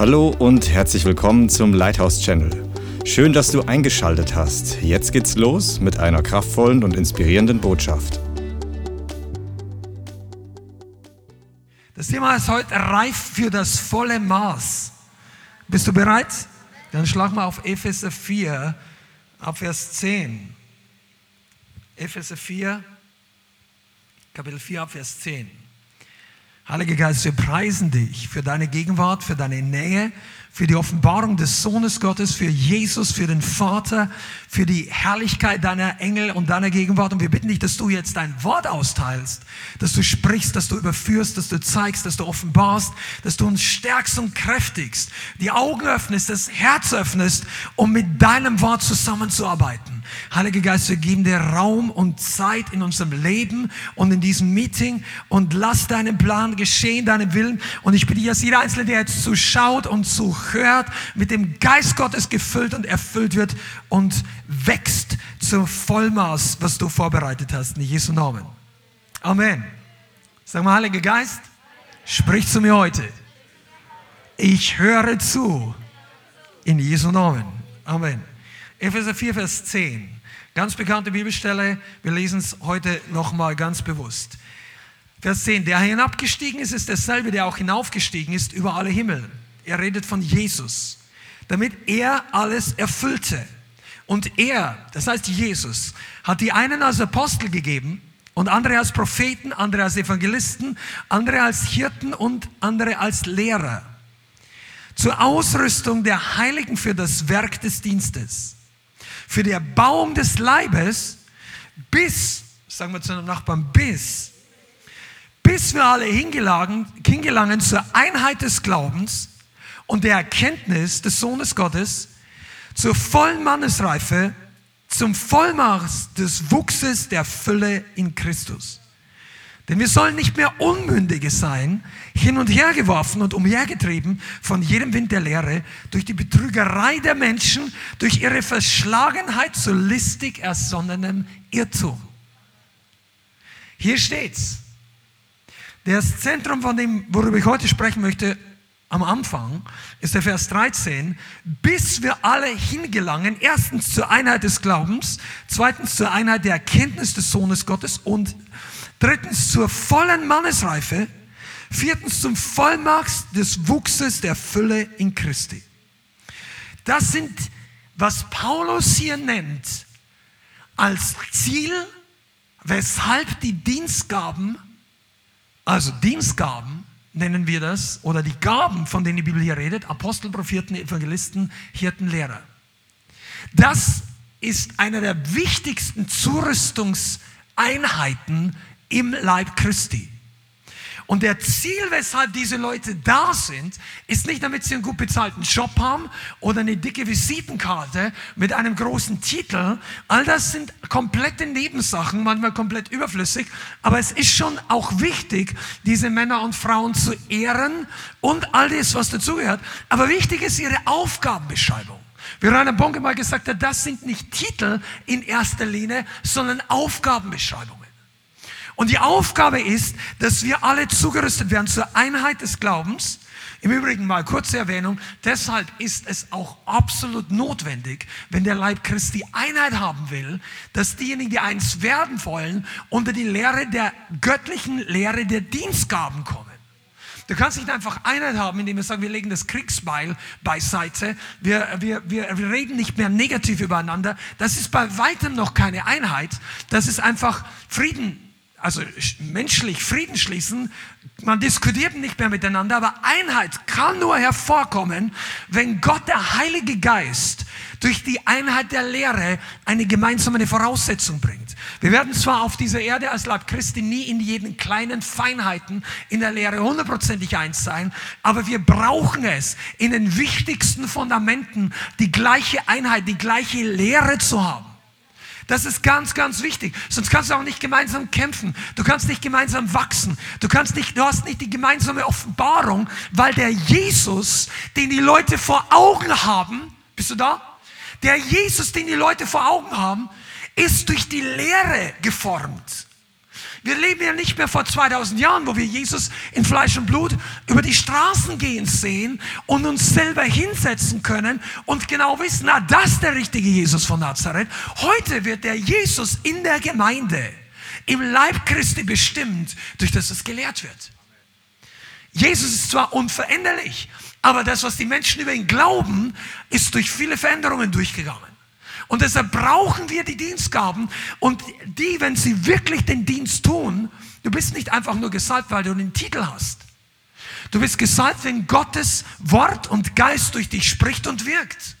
Hallo und herzlich willkommen zum Lighthouse Channel. Schön, dass du eingeschaltet hast. Jetzt geht's los mit einer kraftvollen und inspirierenden Botschaft. Das Thema ist heute reif für das volle Maß. Bist du bereit? Dann schlag mal auf Epheser 4, ab Vers 10. Epheser 4, Kapitel 4, ab Vers 10. Heiliger Geist, wir preisen dich für deine Gegenwart, für deine Nähe, für die Offenbarung des Sohnes Gottes, für Jesus, für den Vater, für die Herrlichkeit deiner Engel und deiner Gegenwart. Und wir bitten dich, dass du jetzt dein Wort austeilst, dass du sprichst, dass du überführst, dass du zeigst, dass du offenbarst, dass du uns stärkst und kräftigst, die Augen öffnest, das Herz öffnest, um mit deinem Wort zusammenzuarbeiten. Heiliger Geist, wir geben dir Raum und Zeit in unserem Leben und in diesem Meeting und lass deinen Plan geschehen, deinen Willen. Und ich bitte, dass jeder Einzelne, der jetzt zuschaut und zuhört, mit dem Geist Gottes gefüllt und erfüllt wird und wächst zum Vollmaß, was du vorbereitet hast. In Jesu Namen. Amen. Sag mal, Heiliger Geist, sprich zu mir heute. Ich höre zu. In Jesu Namen. Amen. Epheser 4, Vers 10. Ganz bekannte Bibelstelle. Wir lesen es heute nochmal ganz bewusst. Vers 10. Der hinabgestiegen ist, ist derselbe, der auch hinaufgestiegen ist über alle Himmel. Er redet von Jesus. Damit er alles erfüllte. Und er, das heißt Jesus, hat die einen als Apostel gegeben und andere als Propheten, andere als Evangelisten, andere als Hirten und andere als Lehrer. Zur Ausrüstung der Heiligen für das Werk des Dienstes. Für die Erbauung des Leibes bis, sagen wir zu einem Nachbarn, bis, bis wir alle hingelangen, hingelangen zur Einheit des Glaubens und der Erkenntnis des Sohnes Gottes, zur vollen Mannesreife, zum Vollmaß des Wuchses der Fülle in Christus. Denn wir sollen nicht mehr Unmündige sein, hin und her geworfen und umhergetrieben von jedem Wind der Lehre, durch die Betrügerei der Menschen, durch ihre Verschlagenheit zu listig ersonnenem Irrtum. Hier steht's. Das Zentrum, von dem, worüber ich heute sprechen möchte, am Anfang ist der Vers 13, bis wir alle hingelangen, erstens zur Einheit des Glaubens, zweitens zur Einheit der Erkenntnis des Sohnes Gottes und drittens zur vollen Mannesreife, viertens zum Vollmaß des Wuchses der Fülle in Christi. Das sind, was Paulus hier nennt, als Ziel, weshalb die Dienstgaben, also Dienstgaben, nennen wir das, oder die Gaben, von denen die Bibel hier redet, Apostel, Propheten, Evangelisten, Hirten, Lehrer. Das ist einer der wichtigsten Zurüstungseinheiten im Leib Christi. Und der Ziel, weshalb diese Leute da sind, ist nicht, damit sie einen gut bezahlten Job haben oder eine dicke Visitenkarte mit einem großen Titel. All das sind komplette Nebensachen, manchmal komplett überflüssig. Aber es ist schon auch wichtig, diese Männer und Frauen zu ehren und all das, was dazugehört. Aber wichtig ist ihre Aufgabenbeschreibung. Wie Rainer Bonke mal gesagt hat, das sind nicht Titel in erster Linie, sondern Aufgabenbeschreibungen. Und die Aufgabe ist, dass wir alle zugerüstet werden zur Einheit des Glaubens. Im Übrigen mal kurze Erwähnung, deshalb ist es auch absolut notwendig, wenn der Leib Christi Einheit haben will, dass diejenigen, die eins werden wollen, unter die Lehre der göttlichen Lehre der Dienstgaben kommen. Du kannst nicht einfach Einheit haben, indem wir sagen, wir legen das Kriegsbeil beiseite. Wir, wir, wir, reden nicht mehr negativ übereinander. Das ist bei weitem noch keine Einheit. Das ist einfach Frieden also menschlich Frieden schließen. Man diskutiert nicht mehr miteinander, aber Einheit kann nur hervorkommen, wenn Gott, der Heilige Geist, durch die Einheit der Lehre eine gemeinsame Voraussetzung bringt. Wir werden zwar auf dieser Erde als Leib Christi nie in jeden kleinen Feinheiten in der Lehre hundertprozentig eins sein, aber wir brauchen es in den wichtigsten Fundamenten, die gleiche Einheit, die gleiche Lehre zu haben. Das ist ganz, ganz wichtig. Sonst kannst du auch nicht gemeinsam kämpfen. Du kannst nicht gemeinsam wachsen. Du kannst nicht, du hast nicht die gemeinsame Offenbarung, weil der Jesus, den die Leute vor Augen haben, bist du da? Der Jesus, den die Leute vor Augen haben, ist durch die Lehre geformt. Wir leben ja nicht mehr vor 2000 Jahren, wo wir Jesus in Fleisch und Blut über die Straßen gehen sehen und uns selber hinsetzen können und genau wissen, na, das ist der richtige Jesus von Nazareth. Heute wird der Jesus in der Gemeinde, im Leib Christi bestimmt, durch das es gelehrt wird. Jesus ist zwar unveränderlich, aber das, was die Menschen über ihn glauben, ist durch viele Veränderungen durchgegangen. Und deshalb brauchen wir die Dienstgaben und die, wenn sie wirklich den Dienst tun, du bist nicht einfach nur gesalbt, weil du den Titel hast. Du bist gesalbt, wenn Gottes Wort und Geist durch dich spricht und wirkt.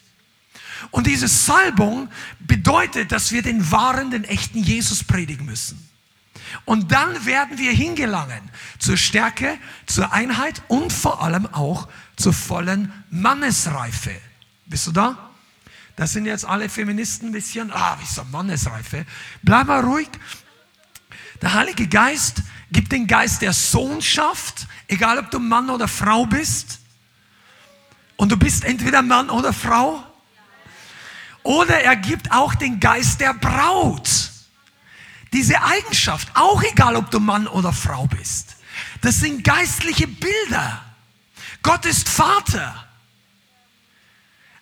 Und diese Salbung bedeutet, dass wir den wahren, den echten Jesus predigen müssen. Und dann werden wir hingelangen zur Stärke, zur Einheit und vor allem auch zur vollen Mannesreife. Bist du da? Das sind jetzt alle Feministen ein bisschen, ah, wie so Mannesreife. Bleib mal ruhig. Der Heilige Geist gibt den Geist der Sohnschaft, egal ob du Mann oder Frau bist. Und du bist entweder Mann oder Frau. Oder er gibt auch den Geist der Braut. Diese Eigenschaft, auch egal ob du Mann oder Frau bist. Das sind geistliche Bilder. Gott ist Vater.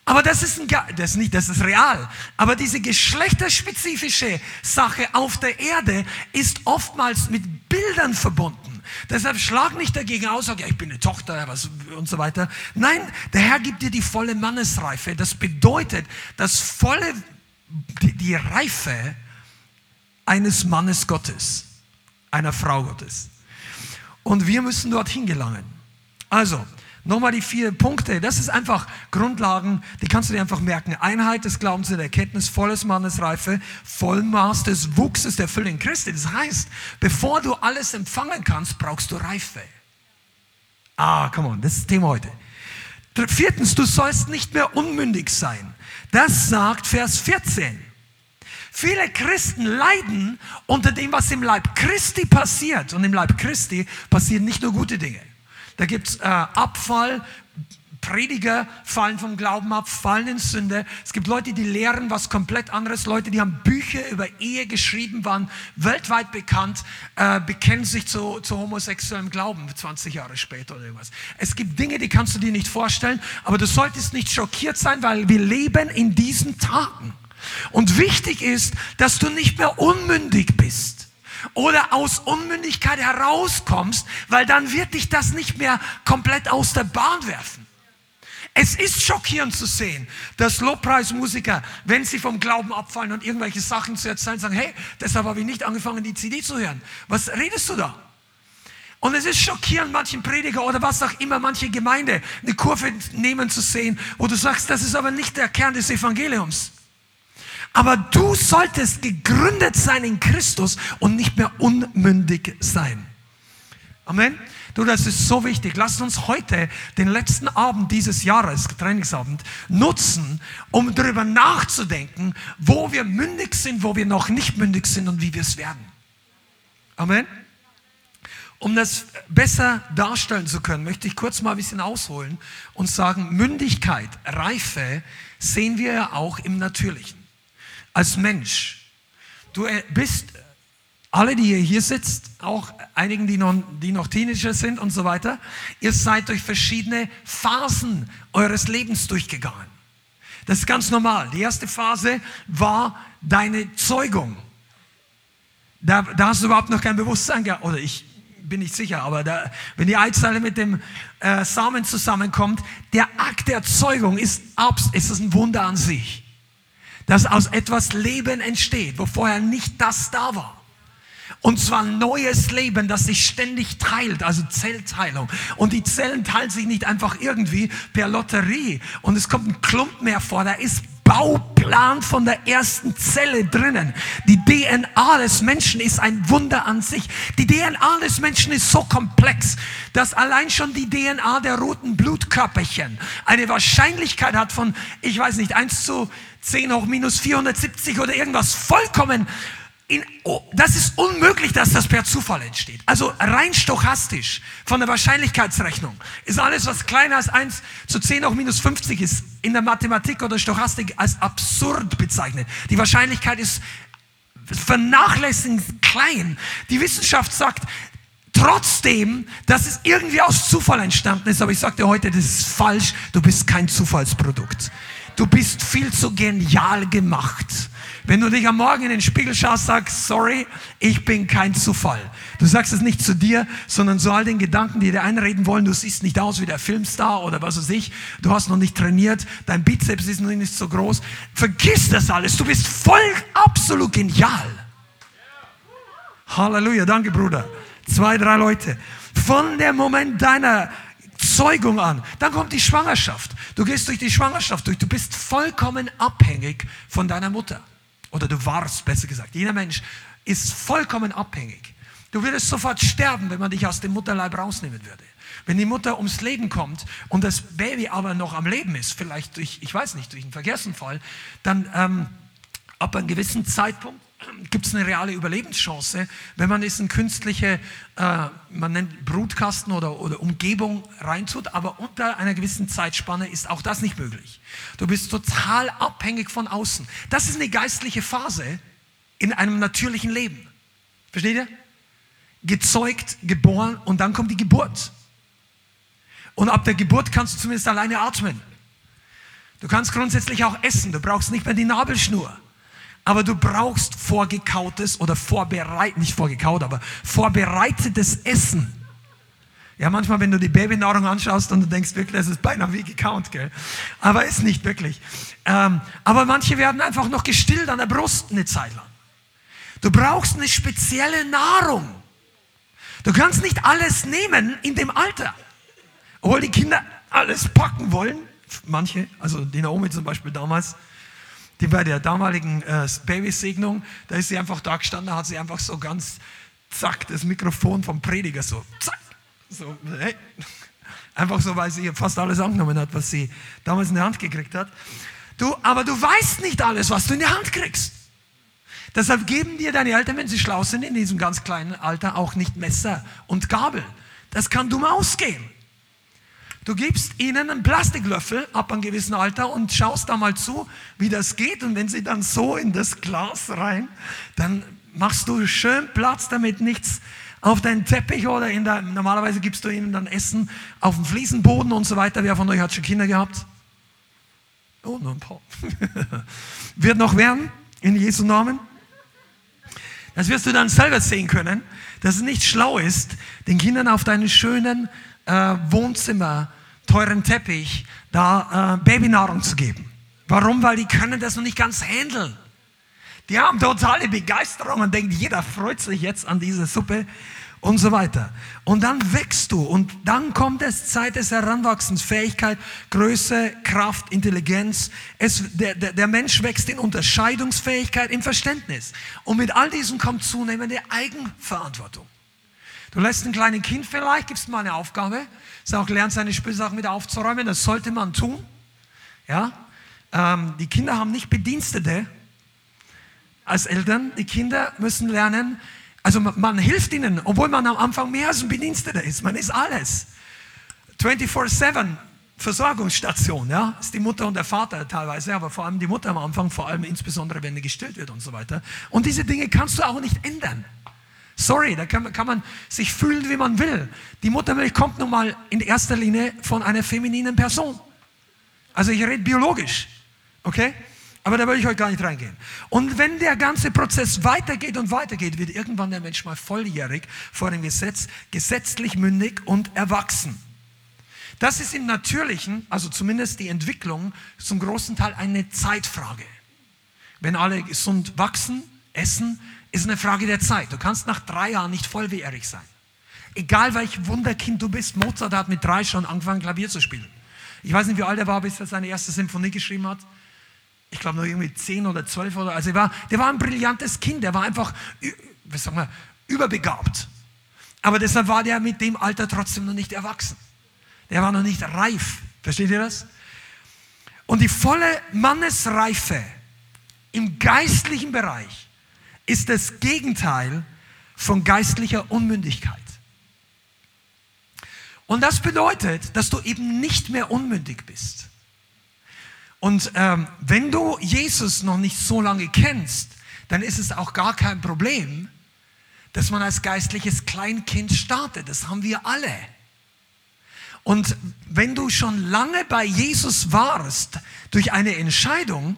Aber das ist, ein, das ist nicht, das ist real. Aber diese geschlechterspezifische Sache auf der Erde ist oftmals mit Bildern verbunden. Deshalb schlag nicht dagegen aus, sag, ja, ich bin eine Tochter was, und so weiter. Nein, der Herr gibt dir die volle Mannesreife. Das bedeutet, das volle, die, die Reife eines Mannes Gottes, einer Frau Gottes. Und wir müssen dorthin gelangen. Also, Nochmal die vier Punkte. Das ist einfach Grundlagen, die kannst du dir einfach merken. Einheit des Glaubens und der Erkenntnis, volles Mannesreife, Vollmaß des Wuchses der Fülle in Christi. Das heißt, bevor du alles empfangen kannst, brauchst du Reife. Ah, come on, das ist das Thema heute. Viertens, du sollst nicht mehr unmündig sein. Das sagt Vers 14. Viele Christen leiden unter dem, was im Leib Christi passiert. Und im Leib Christi passieren nicht nur gute Dinge. Da gibt es äh, Abfall, Prediger fallen vom Glauben ab, fallen in Sünde. Es gibt Leute, die lehren was komplett anderes. Leute, die haben Bücher über Ehe geschrieben, waren weltweit bekannt, äh, bekennen sich zu, zu homosexuellem Glauben 20 Jahre später oder irgendwas. Es gibt Dinge, die kannst du dir nicht vorstellen, aber du solltest nicht schockiert sein, weil wir leben in diesen Tagen. Und wichtig ist, dass du nicht mehr unmündig bist oder aus Unmündigkeit herauskommst, weil dann wird dich das nicht mehr komplett aus der Bahn werfen. Es ist schockierend zu sehen, dass Lobpreismusiker, wenn sie vom Glauben abfallen und irgendwelche Sachen zu erzählen, sagen, hey, deshalb habe ich nicht angefangen, die CD zu hören. Was redest du da? Und es ist schockierend, manchen Prediger oder was auch immer, manche Gemeinde eine Kurve nehmen zu sehen, wo du sagst, das ist aber nicht der Kern des Evangeliums. Aber du solltest gegründet sein in Christus und nicht mehr unmündig sein. Amen. Du, das ist so wichtig. Lass uns heute den letzten Abend dieses Jahres, Trainingsabend, nutzen, um darüber nachzudenken, wo wir mündig sind, wo wir noch nicht mündig sind und wie wir es werden. Amen. Um das besser darstellen zu können, möchte ich kurz mal ein bisschen ausholen und sagen, Mündigkeit, Reife sehen wir ja auch im Natürlichen als Mensch. Du äh, bist, alle, die ihr hier sitzt, auch einigen, die noch, die noch Teenager sind und so weiter, ihr seid durch verschiedene Phasen eures Lebens durchgegangen. Das ist ganz normal. Die erste Phase war deine Zeugung. Da, da hast du überhaupt noch kein Bewusstsein gehabt, oder ich bin nicht sicher, aber da, wenn die Eizelle mit dem äh, Samen zusammenkommt, der Akt der Zeugung ist, ist ein Wunder an sich dass aus etwas Leben entsteht, wo vorher nicht das da war. Und zwar neues Leben, das sich ständig teilt, also Zellteilung. Und die Zellen teilen sich nicht einfach irgendwie per Lotterie. Und es kommt ein Klump mehr vor, da ist Bauplan von der ersten Zelle drinnen. Die DNA des Menschen ist ein Wunder an sich. Die DNA des Menschen ist so komplex, dass allein schon die DNA der roten Blutkörperchen eine Wahrscheinlichkeit hat von, ich weiß nicht, 1 zu 10 hoch minus 470 oder irgendwas vollkommen. In, oh, das ist unmöglich, dass das per Zufall entsteht. Also rein stochastisch von der Wahrscheinlichkeitsrechnung ist alles, was kleiner als 1 zu 10 hoch minus 50 ist, in der Mathematik oder Stochastik als absurd bezeichnet. Die Wahrscheinlichkeit ist vernachlässigen klein. Die Wissenschaft sagt, trotzdem, dass es irgendwie aus Zufall entstanden ist, aber ich sagte heute, das ist falsch, du bist kein Zufallsprodukt. Du bist viel zu genial gemacht. Wenn du dich am Morgen in den Spiegel schaust, sagst, sorry, ich bin kein Zufall. Du sagst es nicht zu dir, sondern zu all den Gedanken, die dir einreden wollen, du siehst nicht aus wie der Filmstar oder was weiß ich, du hast noch nicht trainiert, dein Bizeps ist noch nicht so groß. Vergiss das alles, du bist voll absolut genial. Halleluja, danke Bruder. Zwei, drei Leute. Von dem Moment deiner Zeugung an. Dann kommt die Schwangerschaft. Du gehst durch die Schwangerschaft durch. Du bist vollkommen abhängig von deiner Mutter. Oder du warst, besser gesagt. Jeder Mensch ist vollkommen abhängig. Du würdest sofort sterben, wenn man dich aus dem Mutterleib rausnehmen würde. Wenn die Mutter ums Leben kommt und das Baby aber noch am Leben ist, vielleicht durch, ich weiß nicht, durch einen Verkehrsunfall, dann ähm, ab einem gewissen Zeitpunkt gibt es eine reale Überlebenschance, wenn man es in künstliche, äh, man nennt Brutkasten oder, oder Umgebung reintut, aber unter einer gewissen Zeitspanne ist auch das nicht möglich. Du bist total abhängig von außen. Das ist eine geistliche Phase in einem natürlichen Leben. Versteht ihr? Gezeugt, geboren und dann kommt die Geburt. Und ab der Geburt kannst du zumindest alleine atmen. Du kannst grundsätzlich auch essen, du brauchst nicht mehr die Nabelschnur. Aber du brauchst vorgekautes oder vorbereitet, nicht vorgekaut, aber vorbereitetes Essen. Ja, manchmal, wenn du die Babynahrung anschaust und du denkst wirklich, das ist beinahe wie gekaut, gell? Aber ist nicht wirklich. Ähm, aber manche werden einfach noch gestillt an der Brust eine Zeit lang. Du brauchst eine spezielle Nahrung. Du kannst nicht alles nehmen in dem Alter. Obwohl die Kinder alles packen wollen. Manche, also die Naomi zum Beispiel damals, die bei der damaligen äh, Babysegnung, da ist sie einfach da gestanden, da hat sie einfach so ganz zack, das Mikrofon vom Prediger so, zack, so, hey. Einfach so, weil sie fast alles angenommen hat, was sie damals in der Hand gekriegt hat. Du, aber du weißt nicht alles, was du in die Hand kriegst. Deshalb geben dir deine Eltern, wenn sie schlau sind, in diesem ganz kleinen Alter auch nicht Messer und Gabel. Das kann dumm ausgehen. Du gibst ihnen einen Plastiklöffel ab einem gewissen Alter und schaust da mal zu, wie das geht. Und wenn sie dann so in das Glas rein, dann machst du schön Platz, damit nichts auf deinen Teppich oder in der, normalerweise gibst du ihnen dann Essen auf dem Fliesenboden und so weiter. Wer von euch hat schon Kinder gehabt? Oh, nur ein paar. Wird noch werden, in Jesu Namen. Das wirst du dann selber sehen können, dass es nicht schlau ist, den Kindern auf deinen schönen äh, Wohnzimmer teuren Teppich da äh, Babynahrung zu geben. Warum? Weil die können das noch nicht ganz handeln. Die haben totale Begeisterung und denken, jeder freut sich jetzt an diese Suppe und so weiter. Und dann wächst du und dann kommt es Zeit des Heranwachsens, Fähigkeit, Größe, Kraft, Intelligenz. Es, der, der, der Mensch wächst in Unterscheidungsfähigkeit, im Verständnis. Und mit all diesem kommt zunehmende Eigenverantwortung. Du lässt ein kleines Kind vielleicht, gibst mal eine Aufgabe, sag, lernt seine Spielsachen wieder aufzuräumen, das sollte man tun. Ja? Ähm, die Kinder haben nicht Bedienstete als Eltern. Die Kinder müssen lernen, also man, man hilft ihnen, obwohl man am Anfang mehr als ein Bediensteter ist. Man ist alles. 24-7 Versorgungsstation, ja, ist die Mutter und der Vater teilweise, aber vor allem die Mutter am Anfang, vor allem insbesondere, wenn gestillt wird und so weiter. Und diese Dinge kannst du auch nicht ändern. Sorry, da kann, kann man sich fühlen, wie man will. Die Muttermilch kommt nun mal in erster Linie von einer femininen Person. Also ich rede biologisch, okay? Aber da will ich heute gar nicht reingehen. Und wenn der ganze Prozess weitergeht und weitergeht, wird irgendwann der Mensch mal volljährig vor dem Gesetz, gesetzlich mündig und erwachsen. Das ist im Natürlichen, also zumindest die Entwicklung, zum großen Teil eine Zeitfrage. Wenn alle gesund wachsen, essen, ist eine Frage der Zeit. Du kannst nach drei Jahren nicht volljährig sein. Egal welch Wunderkind du bist, Mozart hat mit drei schon angefangen, Klavier zu spielen. Ich weiß nicht, wie alt er war, bis er seine erste Symphonie geschrieben hat. Ich glaube noch irgendwie zehn oder zwölf oder also er war, der war ein brillantes Kind, der war einfach, was sagen wir, überbegabt. Aber deshalb war der mit dem Alter trotzdem noch nicht erwachsen. Der war noch nicht reif. Versteht ihr das? Und die volle Mannesreife im geistlichen Bereich ist das Gegenteil von geistlicher Unmündigkeit. Und das bedeutet, dass du eben nicht mehr unmündig bist. Und ähm, wenn du Jesus noch nicht so lange kennst, dann ist es auch gar kein Problem, dass man als geistliches Kleinkind startet. Das haben wir alle. Und wenn du schon lange bei Jesus warst durch eine Entscheidung,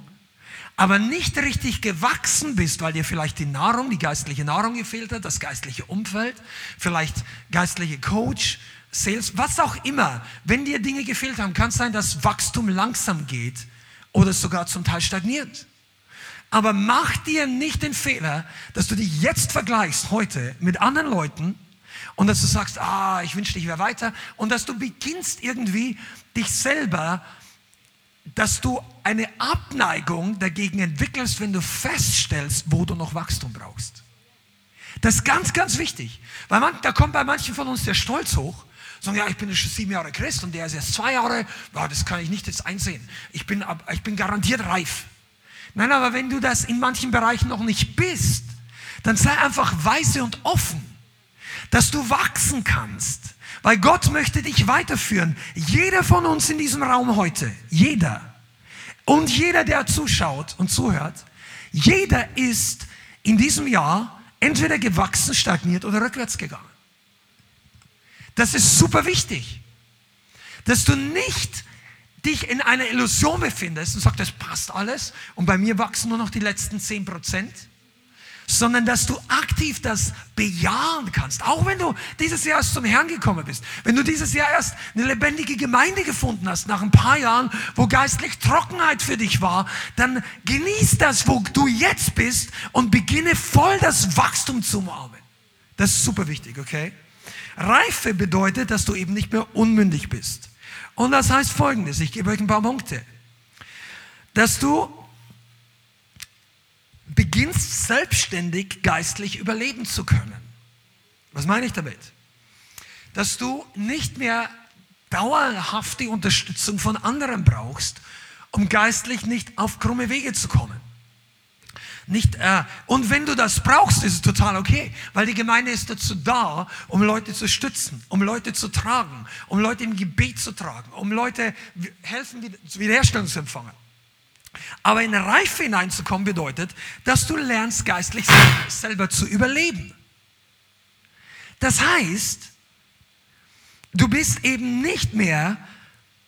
aber nicht richtig gewachsen bist, weil dir vielleicht die Nahrung, die geistliche Nahrung gefehlt hat, das geistliche Umfeld, vielleicht geistliche Coach, Sales, was auch immer, wenn dir Dinge gefehlt haben, kann es sein, dass Wachstum langsam geht oder sogar zum Teil stagniert. Aber mach dir nicht den Fehler, dass du dich jetzt vergleichst heute mit anderen Leuten und dass du sagst, ah, ich wünschte, ich wäre weiter und dass du beginnst irgendwie dich selber dass du eine Abneigung dagegen entwickelst, wenn du feststellst, wo du noch Wachstum brauchst. Das ist ganz, ganz wichtig. Weil man, da kommt bei manchen von uns der Stolz hoch. Sagen, ja, ich bin schon sieben Jahre Christ und der ist erst zwei Jahre. Ja, das kann ich nicht jetzt einsehen. Ich bin, ich bin garantiert reif. Nein, aber wenn du das in manchen Bereichen noch nicht bist, dann sei einfach weise und offen, dass du wachsen kannst weil Gott möchte dich weiterführen. Jeder von uns in diesem Raum heute, jeder und jeder, der zuschaut und zuhört, jeder ist in diesem Jahr entweder gewachsen, stagniert oder rückwärts gegangen. Das ist super wichtig, dass du nicht dich in einer Illusion befindest und sagst, das passt alles und bei mir wachsen nur noch die letzten 10 Prozent sondern dass du aktiv das bejahen kannst. Auch wenn du dieses Jahr erst zum Herrn gekommen bist, wenn du dieses Jahr erst eine lebendige Gemeinde gefunden hast, nach ein paar Jahren, wo geistlich Trockenheit für dich war, dann genieß das, wo du jetzt bist und beginne voll das Wachstum zu umarmen. Das ist super wichtig, okay? Reife bedeutet, dass du eben nicht mehr unmündig bist. Und das heißt folgendes, ich gebe euch ein paar Punkte. Dass du beginnst selbstständig geistlich überleben zu können. Was meine ich damit? Dass du nicht mehr dauerhaft die Unterstützung von anderen brauchst, um geistlich nicht auf krumme Wege zu kommen. Nicht, äh, und wenn du das brauchst, ist es total okay, weil die Gemeinde ist dazu da, um Leute zu stützen, um Leute zu tragen, um Leute im Gebet zu tragen, um Leute helfen, Wiederherstellung zu empfangen. Aber in Reife hineinzukommen bedeutet, dass du lernst, geistlich selber zu überleben. Das heißt, du bist eben nicht mehr,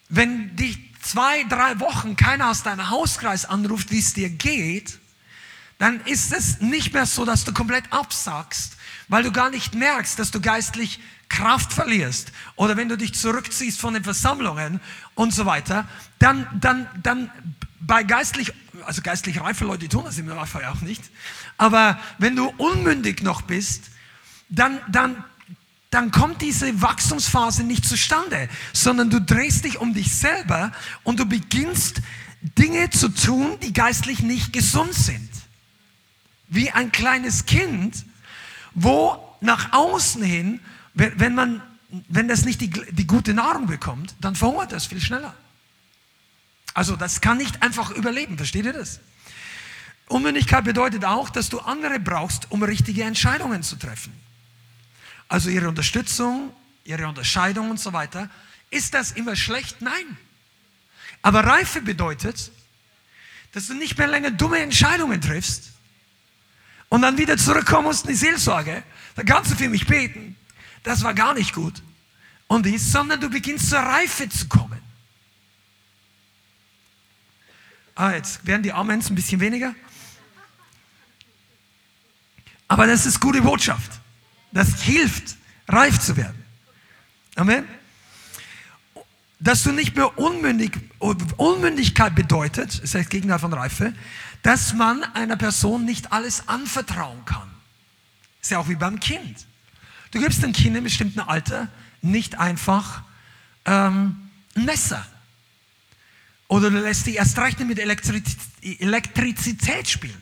wenn dich zwei, drei Wochen keiner aus deinem Hauskreis anruft, wie es dir geht, dann ist es nicht mehr so, dass du komplett absackst, weil du gar nicht merkst, dass du geistlich Kraft verlierst oder wenn du dich zurückziehst von den Versammlungen und so weiter, dann, dann, dann bei geistlich, also geistlich reife Leute tun das im Normalfall auch nicht, aber wenn du unmündig noch bist, dann, dann, dann kommt diese Wachstumsphase nicht zustande, sondern du drehst dich um dich selber und du beginnst Dinge zu tun, die geistlich nicht gesund sind. Wie ein kleines Kind, wo nach außen hin, wenn, man, wenn das nicht die, die gute Nahrung bekommt, dann verhungert das viel schneller. Also das kann nicht einfach überleben, versteht ihr das? Unmündigkeit bedeutet auch, dass du andere brauchst, um richtige Entscheidungen zu treffen. Also ihre Unterstützung, ihre Unterscheidung und so weiter. Ist das immer schlecht? Nein. Aber Reife bedeutet, dass du nicht mehr länger dumme Entscheidungen triffst und dann wieder zurückkommen musst in die Seelsorge. Da kannst du für mich beten. Das war gar nicht gut. Und dies, sondern du beginnst zur Reife zu kommen. Ah, jetzt werden die Amens ein bisschen weniger. Aber das ist gute Botschaft. Das hilft, reif zu werden. Amen. Dass du nicht mehr unmündig, Unmündigkeit bedeutet, ist das Gegenteil von Reife, dass man einer Person nicht alles anvertrauen kann. Ist ja auch wie beim Kind. Du gibst einem Kind in einem bestimmten Alter nicht einfach ähm, ein Messer. Oder du lässt dich erst recht mit Elektrizität spielen.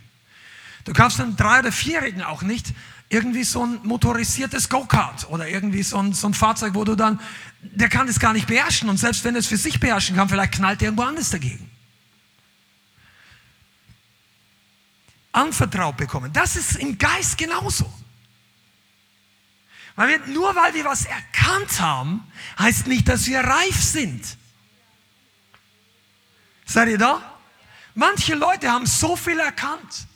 Du kaufst einem Drei- oder Vierjährigen auch nicht irgendwie so ein motorisiertes Go-Kart oder irgendwie so ein, so ein Fahrzeug, wo du dann, der kann das gar nicht beherrschen und selbst wenn er es für sich beherrschen kann, vielleicht knallt er irgendwo anders dagegen. Anvertraut bekommen. Das ist im Geist genauso. Weil wir, nur weil wir was erkannt haben, heißt nicht, dass wir reif sind. Seid ihr da? Manche Leute haben so viel erkannt.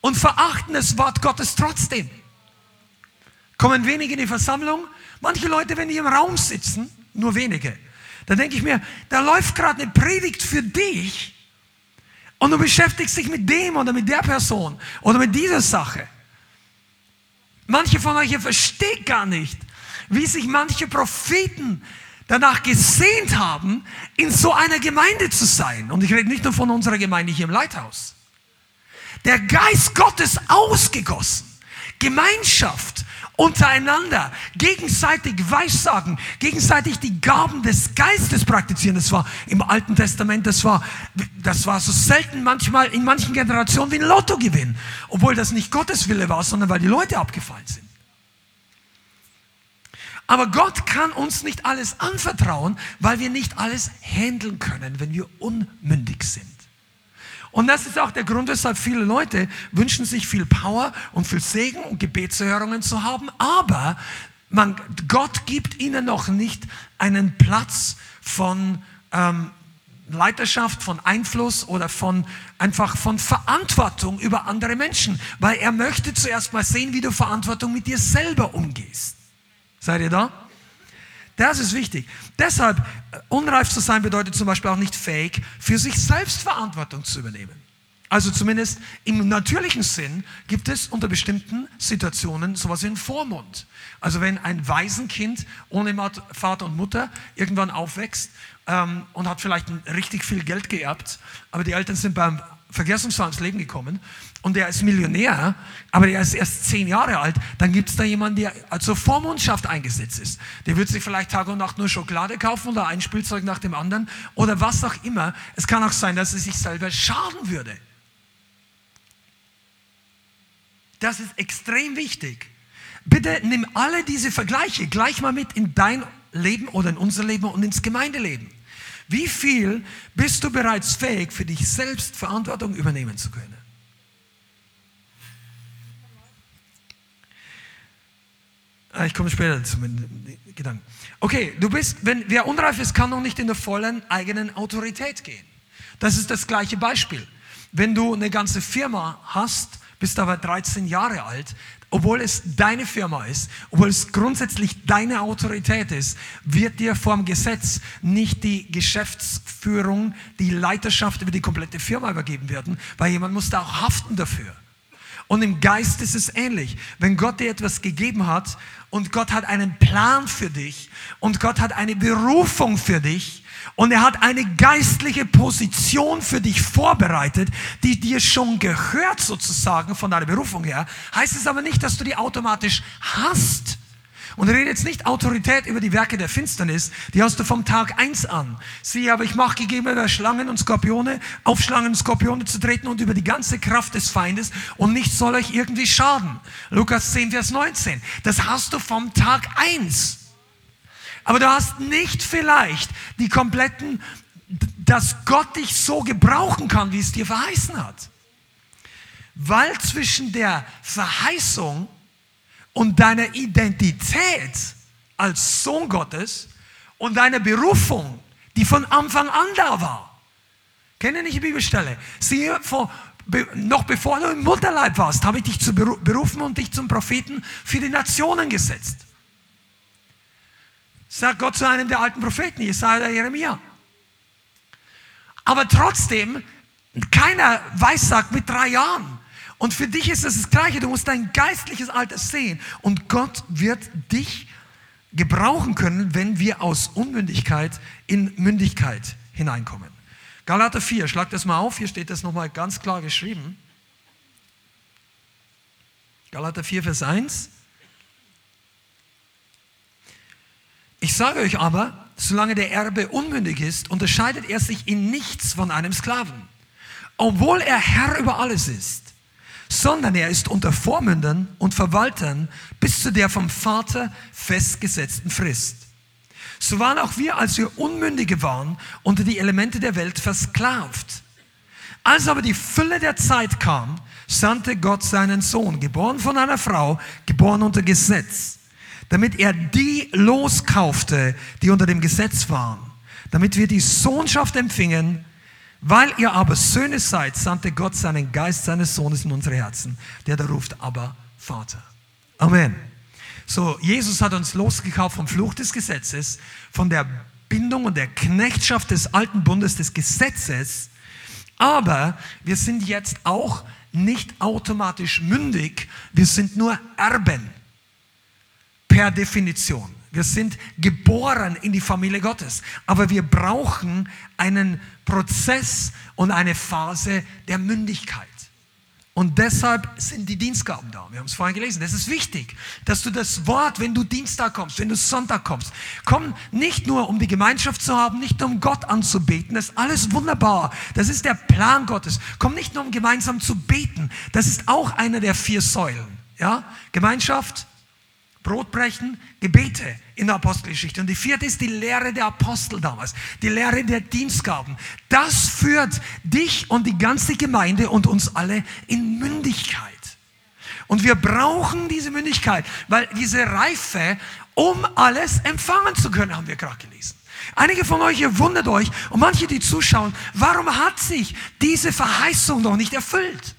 und verachten das Wort Gottes trotzdem. Kommen wenige in die Versammlung. Manche Leute, wenn die im Raum sitzen, nur wenige, da denke ich mir, da läuft gerade eine Predigt für dich und du beschäftigst dich mit dem oder mit der Person oder mit dieser Sache. Manche von euch verstehen gar nicht, wie sich manche Propheten danach gesehnt haben, in so einer Gemeinde zu sein. Und ich rede nicht nur von unserer Gemeinde hier im Leithaus. Der Geist Gottes ausgegossen. Gemeinschaft untereinander, gegenseitig Weissagen, gegenseitig die Gaben des Geistes praktizieren. Das war im Alten Testament, das war, das war so selten manchmal in manchen Generationen wie ein Lottogewinn, obwohl das nicht Gottes Wille war, sondern weil die Leute abgefallen sind. Aber Gott kann uns nicht alles anvertrauen, weil wir nicht alles handeln können, wenn wir unmündig sind. Und das ist auch der Grund, weshalb viele Leute wünschen sich viel Power und viel Segen und Gebetserhörungen zu haben, aber man, Gott gibt ihnen noch nicht einen Platz von ähm, Leiterschaft, von Einfluss oder von einfach von Verantwortung über andere Menschen, weil er möchte zuerst mal sehen, wie du Verantwortung mit dir selber umgehst. Seid ihr da? Das ist wichtig. Deshalb, äh, unreif zu sein bedeutet zum Beispiel auch nicht fake, für sich selbst Verantwortung zu übernehmen. Also zumindest im natürlichen Sinn gibt es unter bestimmten Situationen sowas wie einen Vormund. Also wenn ein Waisenkind ohne Vater und Mutter irgendwann aufwächst ähm, und hat vielleicht richtig viel Geld geerbt, aber die Eltern sind beim Verkehrsunfall ins Leben gekommen und der ist Millionär, aber der ist erst zehn Jahre alt, dann gibt es da jemanden, der zur Vormundschaft eingesetzt ist. Der wird sich vielleicht Tag und Nacht nur Schokolade kaufen oder ein Spielzeug nach dem anderen oder was auch immer. Es kann auch sein, dass er sich selber schaden würde. Das ist extrem wichtig. Bitte nimm alle diese Vergleiche gleich mal mit in dein Leben oder in unser Leben und ins Gemeindeleben. Wie viel bist du bereits fähig, für dich selbst Verantwortung übernehmen zu können? Ah, ich komme später zu meinen Gedanken. Okay, du bist, wenn wer unreif ist, kann noch nicht in der vollen eigenen Autorität gehen. Das ist das gleiche Beispiel. Wenn du eine ganze Firma hast, bist aber 13 Jahre alt, obwohl es deine Firma ist, obwohl es grundsätzlich deine Autorität ist, wird dir vom Gesetz nicht die Geschäftsführung, die Leiterschaft über die komplette Firma übergeben werden, weil jemand muss da auch haften dafür. Und im Geist ist es ähnlich. Wenn Gott dir etwas gegeben hat und Gott hat einen Plan für dich und Gott hat eine Berufung für dich, und er hat eine geistliche Position für dich vorbereitet, die dir schon gehört sozusagen von deiner Berufung her. Heißt es aber nicht, dass du die automatisch hast. Und rede jetzt nicht Autorität über die Werke der Finsternis, die hast du vom Tag eins an. Siehe, aber ich mache gegeben über Schlangen und Skorpione, auf Schlangen und Skorpione zu treten und über die ganze Kraft des Feindes und nichts soll euch irgendwie schaden. Lukas 10, Vers 19. Das hast du vom Tag eins. Aber du hast nicht vielleicht die kompletten, dass Gott dich so gebrauchen kann, wie es dir verheißen hat. Weil zwischen der Verheißung und deiner Identität als Sohn Gottes und deiner Berufung, die von Anfang an da war. Kenne nicht die Bibelstelle. Siehe, vor, noch bevor du im Mutterleib warst, habe ich dich zu berufen und dich zum Propheten für die Nationen gesetzt. Sagt Gott zu einem der alten Propheten, Jesaja oder Jeremia. Aber trotzdem, keiner weiß, sagt mit drei Jahren. Und für dich ist es das Gleiche. Du musst dein geistliches Alter sehen. Und Gott wird dich gebrauchen können, wenn wir aus Unmündigkeit in Mündigkeit hineinkommen. Galater 4, schlag das mal auf. Hier steht das nochmal ganz klar geschrieben. Galater 4, Vers 1. Ich sage euch aber, solange der Erbe unmündig ist, unterscheidet er sich in nichts von einem Sklaven, obwohl er Herr über alles ist, sondern er ist unter Vormündern und Verwaltern bis zu der vom Vater festgesetzten Frist. So waren auch wir, als wir Unmündige waren, unter die Elemente der Welt versklavt. Als aber die Fülle der Zeit kam, sandte Gott seinen Sohn, geboren von einer Frau, geboren unter Gesetz damit er die loskaufte, die unter dem Gesetz waren, damit wir die Sohnschaft empfingen, Weil ihr aber Söhne seid, sandte Gott seinen Geist seines Sohnes in unsere Herzen, der da ruft, aber Vater. Amen. So, Jesus hat uns losgekauft vom Fluch des Gesetzes, von der Bindung und der Knechtschaft des alten Bundes des Gesetzes, aber wir sind jetzt auch nicht automatisch mündig, wir sind nur Erben per Definition. Wir sind geboren in die Familie Gottes, aber wir brauchen einen Prozess und eine Phase der Mündigkeit. Und deshalb sind die Dienstgaben da. Wir haben es vorhin gelesen. Das ist wichtig, dass du das Wort, wenn du Dienstag kommst, wenn du Sonntag kommst, komm nicht nur, um die Gemeinschaft zu haben, nicht nur um Gott anzubeten. Das ist alles wunderbar. Das ist der Plan Gottes. Komm nicht nur, um gemeinsam zu beten. Das ist auch einer der vier Säulen. Ja? Gemeinschaft, Brotbrechen, Gebete in der Apostelgeschichte. Und die vierte ist die Lehre der Apostel damals, die Lehre der Dienstgaben. Das führt dich und die ganze Gemeinde und uns alle in Mündigkeit. Und wir brauchen diese Mündigkeit, weil diese Reife, um alles empfangen zu können, haben wir gerade gelesen. Einige von euch, ihr wundert euch und manche, die zuschauen, warum hat sich diese Verheißung noch nicht erfüllt?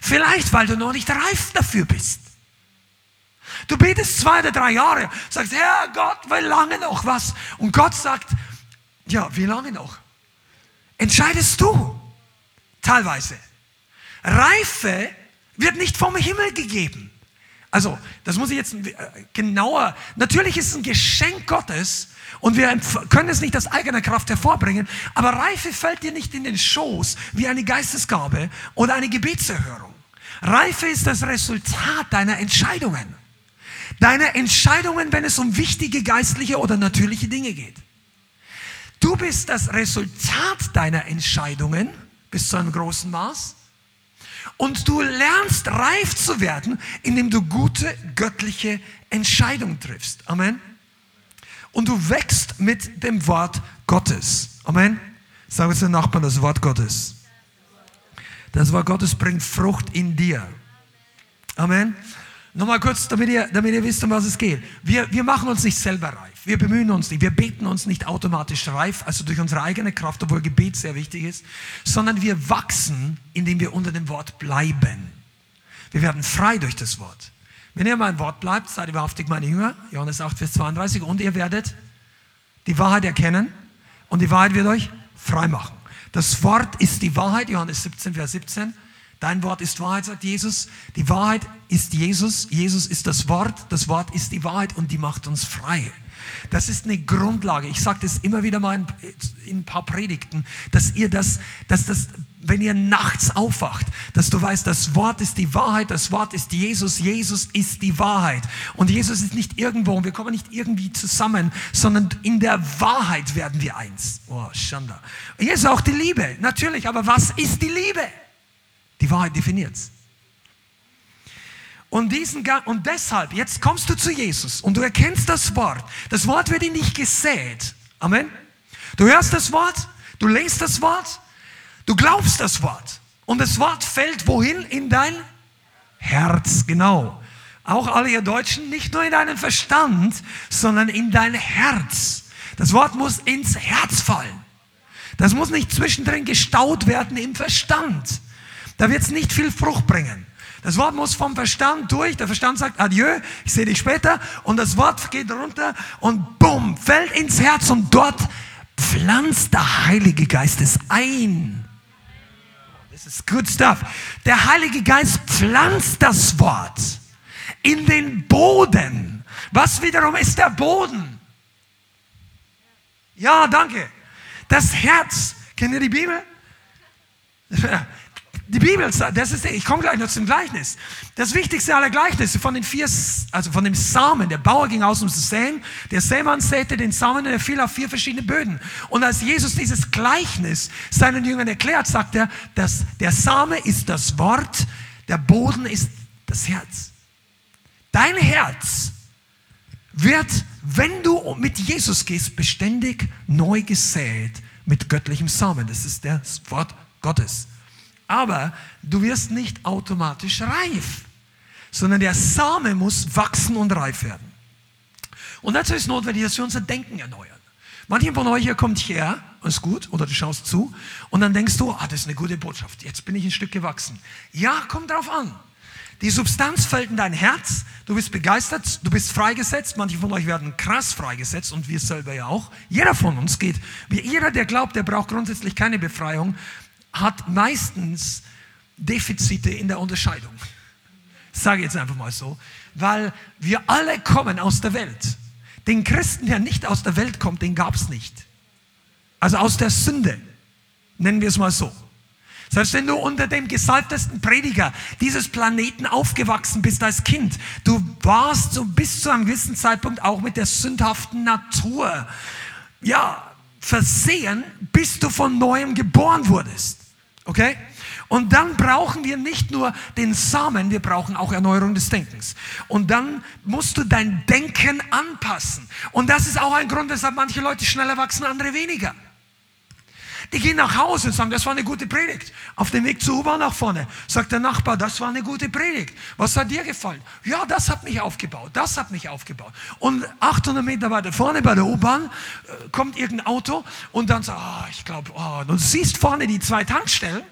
Vielleicht, weil du noch nicht reif dafür bist. Du betest zwei oder drei Jahre, sagst, Herr Gott, wie lange noch was? Und Gott sagt, ja, wie lange noch? Entscheidest du. Teilweise. Reife wird nicht vom Himmel gegeben. Also, das muss ich jetzt äh, genauer. Natürlich ist es ein Geschenk Gottes und wir können es nicht aus eigener Kraft hervorbringen, aber Reife fällt dir nicht in den Schoß wie eine Geistesgabe oder eine Gebetserhörung. Reife ist das Resultat deiner Entscheidungen. Deine Entscheidungen, wenn es um wichtige geistliche oder natürliche Dinge geht. Du bist das Resultat deiner Entscheidungen bis zu einem großen Maß. Und du lernst reif zu werden, indem du gute göttliche Entscheidungen triffst. Amen. Und du wächst mit dem Wort Gottes. Amen. Sag es den Nachbarn, das Wort Gottes. Das Wort Gottes bringt Frucht in dir. Amen. Nochmal kurz, damit ihr, damit ihr wisst, um was es geht. Wir, wir machen uns nicht selber reif. Wir bemühen uns nicht. Wir beten uns nicht automatisch reif, also durch unsere eigene Kraft, obwohl Gebet sehr wichtig ist, sondern wir wachsen, indem wir unter dem Wort bleiben. Wir werden frei durch das Wort. Wenn ihr mein Wort bleibt, seid ihr wahrhaftig meine Jünger, Johannes 8, Vers 32, und ihr werdet die Wahrheit erkennen und die Wahrheit wird euch frei machen. Das Wort ist die Wahrheit, Johannes 17, Vers 17. Dein Wort ist Wahrheit, sagt Jesus. Die Wahrheit ist Jesus. Jesus ist das Wort. Das Wort ist die Wahrheit und die macht uns frei. Das ist eine Grundlage. Ich sage das immer wieder mal in, in, ein paar Predigten, dass ihr das, dass das, wenn ihr nachts aufwacht, dass du weißt, das Wort ist die Wahrheit, das Wort ist Jesus, Jesus ist die Wahrheit. Und Jesus ist nicht irgendwo und wir kommen nicht irgendwie zusammen, sondern in der Wahrheit werden wir eins. Oh, Schanda. Hier ist auch die Liebe, natürlich, aber was ist die Liebe? Die Wahrheit definiert es. Und, diesen, und deshalb, jetzt kommst du zu Jesus und du erkennst das Wort. Das Wort wird in dich gesät. Amen. Du hörst das Wort, du liest das Wort, du glaubst das Wort. Und das Wort fällt wohin? In dein Herz, genau. Auch alle ihr Deutschen, nicht nur in deinen Verstand, sondern in dein Herz. Das Wort muss ins Herz fallen. Das muss nicht zwischendrin gestaut werden im Verstand. Da wird es nicht viel Frucht bringen. Das Wort muss vom Verstand durch. Der Verstand sagt Adieu, ich sehe dich später. Und das Wort geht runter und bumm, fällt ins Herz und dort pflanzt der Heilige Geist es ein. Das ist good stuff. Der Heilige Geist pflanzt das Wort in den Boden. Was wiederum ist der Boden? Ja, danke. Das Herz. Kennt ihr die Bibel? Die Bibel sagt, das ist, ich komme gleich noch zum Gleichnis. Das wichtigste aller Gleichnisse von den vier, also von dem Samen. Der Bauer ging aus, um zu säen. Der Sämann säte den Samen und er fiel auf vier verschiedene Böden. Und als Jesus dieses Gleichnis seinen Jüngern erklärt, sagt er, dass der Same ist das Wort, der Boden ist das Herz. Dein Herz wird, wenn du mit Jesus gehst, beständig neu gesät mit göttlichem Samen. Das ist das Wort Gottes. Aber du wirst nicht automatisch reif, sondern der Same muss wachsen und reif werden. Und dazu ist notwendig, dass wir unser Denken erneuern. Manche von euch hier kommt her, ist gut, oder du schaust zu, und dann denkst du, ah, das ist eine gute Botschaft, jetzt bin ich ein Stück gewachsen. Ja, kommt drauf an. Die Substanz fällt in dein Herz, du bist begeistert, du bist freigesetzt. Manche von euch werden krass freigesetzt und wir selber ja auch. Jeder von uns geht, jeder, der glaubt, der braucht grundsätzlich keine Befreiung, hat meistens Defizite in der Unterscheidung. Sage jetzt einfach mal so, weil wir alle kommen aus der Welt. Den Christen, der nicht aus der Welt kommt, den gab es nicht. Also aus der Sünde, nennen wir es mal so. Selbst wenn du unter dem gesalbtesten Prediger dieses Planeten aufgewachsen bist als Kind, du warst so bis zu einem gewissen Zeitpunkt auch mit der sündhaften Natur, ja, versehen, bis du von neuem geboren wurdest. Okay? Und dann brauchen wir nicht nur den Samen, wir brauchen auch Erneuerung des Denkens. Und dann musst du dein Denken anpassen. Und das ist auch ein Grund, weshalb manche Leute schneller wachsen, andere weniger. Die gehen nach Hause und sagen, das war eine gute Predigt. Auf dem Weg zur U-Bahn nach vorne sagt der Nachbar, das war eine gute Predigt. Was hat dir gefallen? Ja, das hat mich aufgebaut, das hat mich aufgebaut. Und 800 Meter weiter vorne bei der U-Bahn äh, kommt irgendein Auto und dann sagt, oh, ich glaube, oh, du siehst vorne die zwei Tankstellen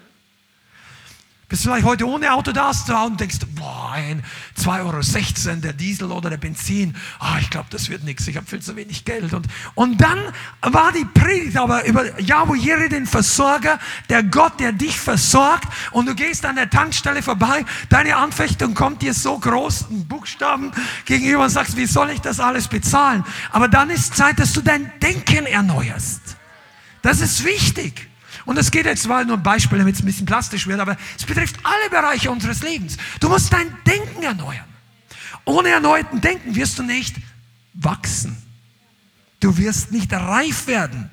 bist du vielleicht heute ohne Auto da und denkst, boah, ein 2,16 Euro der Diesel oder der Benzin, ah, ich glaube, das wird nichts, ich habe viel zu wenig Geld. Und, und dann war die Predigt aber über Yahweh den Versorger, der Gott, der dich versorgt und du gehst an der Tankstelle vorbei, deine Anfechtung kommt dir so groß, in Buchstaben gegenüber und sagst, wie soll ich das alles bezahlen? Aber dann ist Zeit, dass du dein Denken erneuerst. Das ist wichtig. Und es geht jetzt mal nur ein Beispiel, damit es ein bisschen plastisch wird, aber es betrifft alle Bereiche unseres Lebens. Du musst dein Denken erneuern. Ohne erneuten Denken wirst du nicht wachsen. Du wirst nicht reif werden.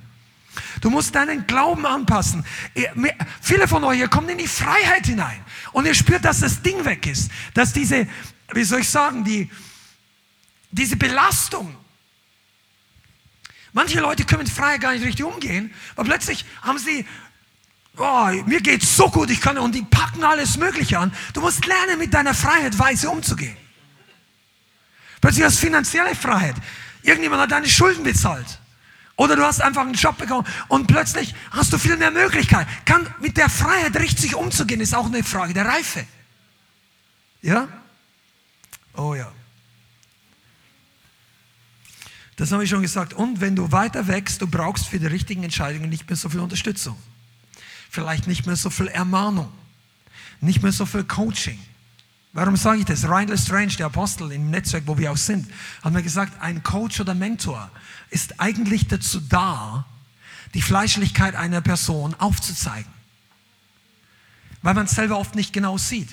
Du musst deinen Glauben anpassen. Viele von euch, ihr kommt in die Freiheit hinein und ihr spürt, dass das Ding weg ist, dass diese, wie soll ich sagen, die, diese Belastung Manche Leute können mit Freiheit gar nicht richtig umgehen, weil plötzlich haben sie, oh, mir geht's so gut, ich kann, und die packen alles Mögliche an. Du musst lernen, mit deiner Freiheit weise umzugehen. Plötzlich hast du finanzielle Freiheit. Irgendjemand hat deine Schulden bezahlt. Oder du hast einfach einen Job bekommen und plötzlich hast du viel mehr Möglichkeiten. Kann mit der Freiheit richtig umzugehen, ist auch eine Frage der Reife. Ja? Oh ja. Das habe ich schon gesagt. Und wenn du weiter wächst, du brauchst für die richtigen Entscheidungen nicht mehr so viel Unterstützung. Vielleicht nicht mehr so viel Ermahnung. Nicht mehr so viel Coaching. Warum sage ich das? Ryan Lestrange, der Apostel im Netzwerk, wo wir auch sind, hat mir gesagt, ein Coach oder Mentor ist eigentlich dazu da, die Fleischlichkeit einer Person aufzuzeigen. Weil man es selber oft nicht genau sieht.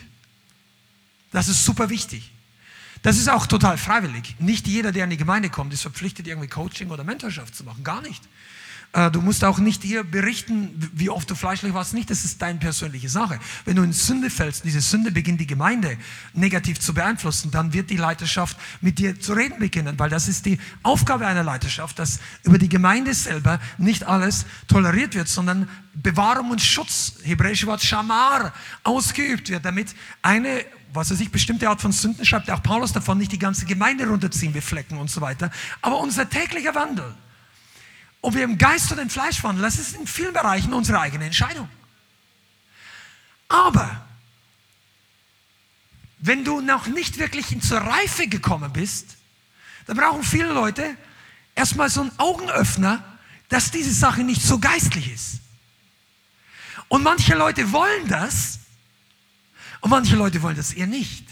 Das ist super wichtig. Das ist auch total freiwillig. Nicht jeder, der in die Gemeinde kommt, ist verpflichtet, irgendwie Coaching oder Mentorschaft zu machen. Gar nicht. Äh, du musst auch nicht hier berichten, wie oft du fleischlich warst. Nicht, das ist deine persönliche Sache. Wenn du in Sünde fällst, diese Sünde beginnt die Gemeinde negativ zu beeinflussen, dann wird die Leiterschaft mit dir zu reden beginnen, weil das ist die Aufgabe einer Leiterschaft, dass über die Gemeinde selber nicht alles toleriert wird, sondern Bewahrung und Schutz, hebräische Wort Shamar, ausgeübt wird, damit eine was weiß ich, bestimmte Art von Sünden schreibt auch Paulus davon, nicht die ganze Gemeinde runterziehen, beflecken und so weiter. Aber unser täglicher Wandel, ob wir im Geist oder im Fleisch wandeln, das ist in vielen Bereichen unsere eigene Entscheidung. Aber wenn du noch nicht wirklich zur Reife gekommen bist, dann brauchen viele Leute erstmal so einen Augenöffner, dass diese Sache nicht so geistlich ist. Und manche Leute wollen das, und manche Leute wollen das eher nicht.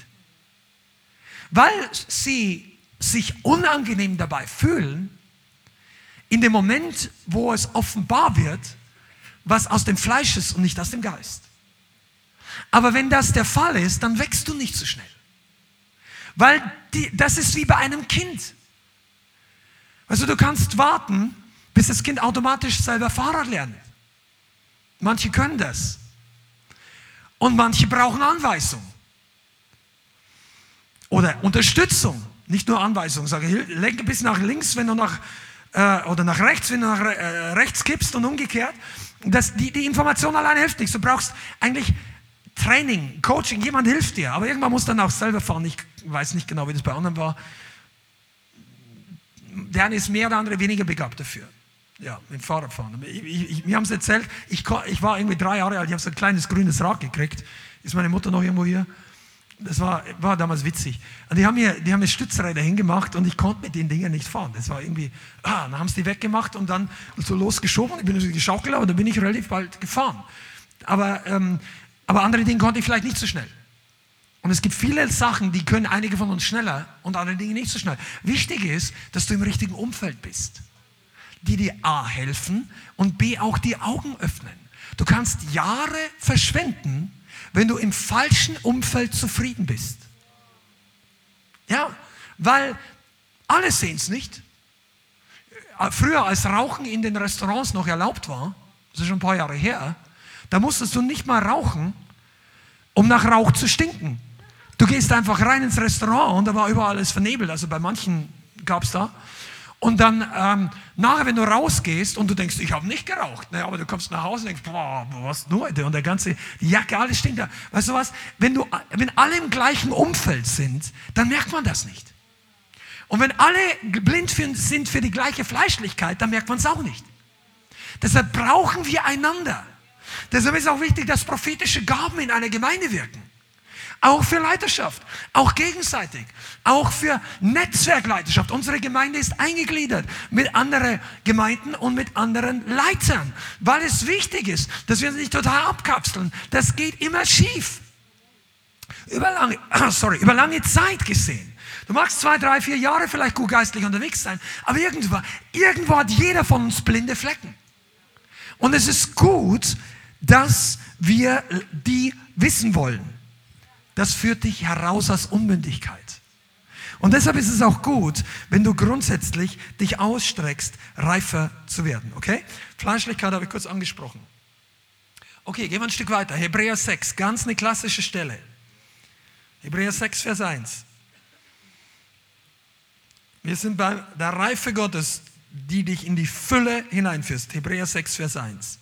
Weil sie sich unangenehm dabei fühlen, in dem Moment, wo es offenbar wird, was aus dem Fleisch ist und nicht aus dem Geist. Aber wenn das der Fall ist, dann wächst du nicht so schnell. Weil die, das ist wie bei einem Kind. Also du kannst warten, bis das Kind automatisch selber Fahrrad lernt. Manche können das. Und manche brauchen Anweisung. Oder Unterstützung. Nicht nur Anweisung. Sage, lenke bis nach links, wenn du nach, äh, oder nach rechts, wenn du nach äh, rechts kippst und umgekehrt. Das, die, die Information alleine hilft nichts. Du brauchst eigentlich Training, Coaching, jemand hilft dir. Aber irgendwann musst du dann auch selber fahren. Ich weiß nicht genau, wie das bei anderen war. Der eine ist mehr, der andere weniger begabt dafür. Ja, mit dem Fahrradfahren. Ich, ich, mir haben sie erzählt, ich, ich war irgendwie drei Jahre alt, ich habe so ein kleines grünes Rad gekriegt. Ist meine Mutter noch irgendwo hier? Das war, war damals witzig. Und die haben, mir, die haben mir Stützräder hingemacht und ich konnte mit den Dingen nicht fahren. Das war irgendwie, ah, dann haben sie die weggemacht und dann so losgeschoben. Ich bin geschaukelt, aber dann bin ich relativ bald gefahren. Aber, ähm, aber andere Dinge konnte ich vielleicht nicht so schnell. Und es gibt viele Sachen, die können einige von uns schneller und andere Dinge nicht so schnell. Wichtig ist, dass du im richtigen Umfeld bist, die dir A helfen und B auch die Augen öffnen. Du kannst Jahre verschwenden, wenn du im falschen Umfeld zufrieden bist. Ja, weil alle sehen es nicht. Früher, als Rauchen in den Restaurants noch erlaubt war, das ist schon ein paar Jahre her, da musstest du nicht mal rauchen, um nach Rauch zu stinken. Du gehst einfach rein ins Restaurant und da war überall alles vernebelt, also bei manchen gab es da. Und dann ähm, nachher, wenn du rausgehst und du denkst, ich habe nicht geraucht, ne, aber du kommst nach Hause und denkst, boah, was nur heute und der ganze, die Jacke, alles stinkt da. Weißt du was? Wenn, du, wenn alle im gleichen Umfeld sind, dann merkt man das nicht. Und wenn alle blind für, sind für die gleiche Fleischlichkeit, dann merkt man es auch nicht. Deshalb brauchen wir einander. Deshalb ist auch wichtig, dass prophetische Gaben in einer Gemeinde wirken. Auch für Leiterschaft, auch gegenseitig, auch für Netzwerkleiterschaft. Unsere Gemeinde ist eingegliedert mit anderen Gemeinden und mit anderen Leitern, weil es wichtig ist, dass wir uns nicht total abkapseln. Das geht immer schief. Über lange, sorry, über lange Zeit gesehen. Du magst zwei, drei, vier Jahre vielleicht gut geistlich unterwegs sein, aber irgendwo, irgendwo hat jeder von uns blinde Flecken. Und es ist gut, dass wir die wissen wollen das führt dich heraus aus Unmündigkeit. Und deshalb ist es auch gut, wenn du grundsätzlich dich ausstreckst, reifer zu werden. Okay? Fleischlichkeit habe ich kurz angesprochen. Okay, gehen wir ein Stück weiter. Hebräer 6, ganz eine klassische Stelle. Hebräer 6, Vers 1. Wir sind bei der Reife Gottes, die dich in die Fülle hineinführst. Hebräer 6, Vers 1.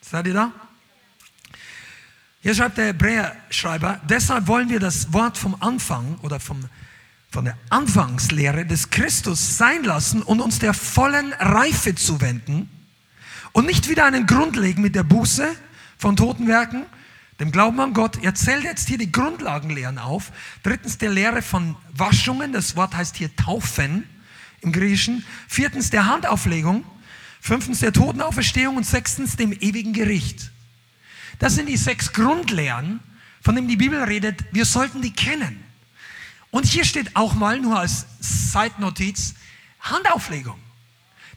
Seid ihr da? Hier schreibt der Hebräer-Schreiber, deshalb wollen wir das Wort vom Anfang oder vom, von der Anfangslehre des Christus sein lassen und uns der vollen Reife zuwenden und nicht wieder einen Grund legen mit der Buße von toten Werken, dem Glauben an Gott. Er zählt jetzt hier die Grundlagenlehren auf. Drittens der Lehre von Waschungen, das Wort heißt hier Taufen im Griechischen. Viertens der Handauflegung. Fünftens der Totenauferstehung und sechstens dem ewigen Gericht. Das sind die sechs Grundlehren, von denen die Bibel redet. Wir sollten die kennen. Und hier steht auch mal, nur als Zeitnotiz, Handauflegung.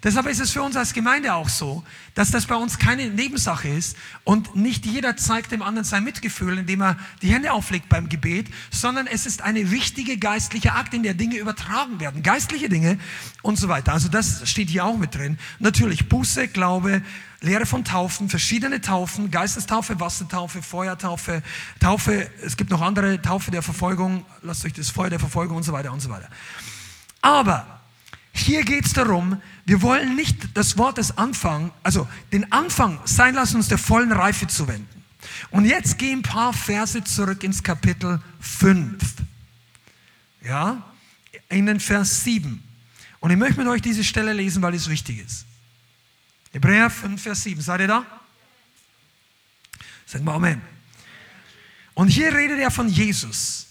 Deshalb ist es für uns als Gemeinde auch so, dass das bei uns keine Nebensache ist und nicht jeder zeigt dem anderen sein Mitgefühl, indem er die Hände auflegt beim Gebet, sondern es ist eine wichtige geistliche Akt, in der Dinge übertragen werden, geistliche Dinge und so weiter. Also das steht hier auch mit drin. Natürlich Buße, Glaube, Lehre von Taufen, verschiedene Taufen, Geistestaufe, Wassertaufe, Feuertaufe, Taufe, es gibt noch andere Taufe der Verfolgung, lasst euch das Feuer der Verfolgung und so weiter und so weiter. Aber hier geht es darum, wir wollen nicht das Wort des Anfang, also den Anfang sein lassen, uns der vollen Reife zu wenden. Und jetzt gehen ein paar Verse zurück ins Kapitel 5. Ja, in den Vers 7. Und ich möchte mit euch diese Stelle lesen, weil es wichtig ist. Hebräer 5, Vers 7. Seid ihr da? Sagt mal Amen. Und hier redet er von Jesus.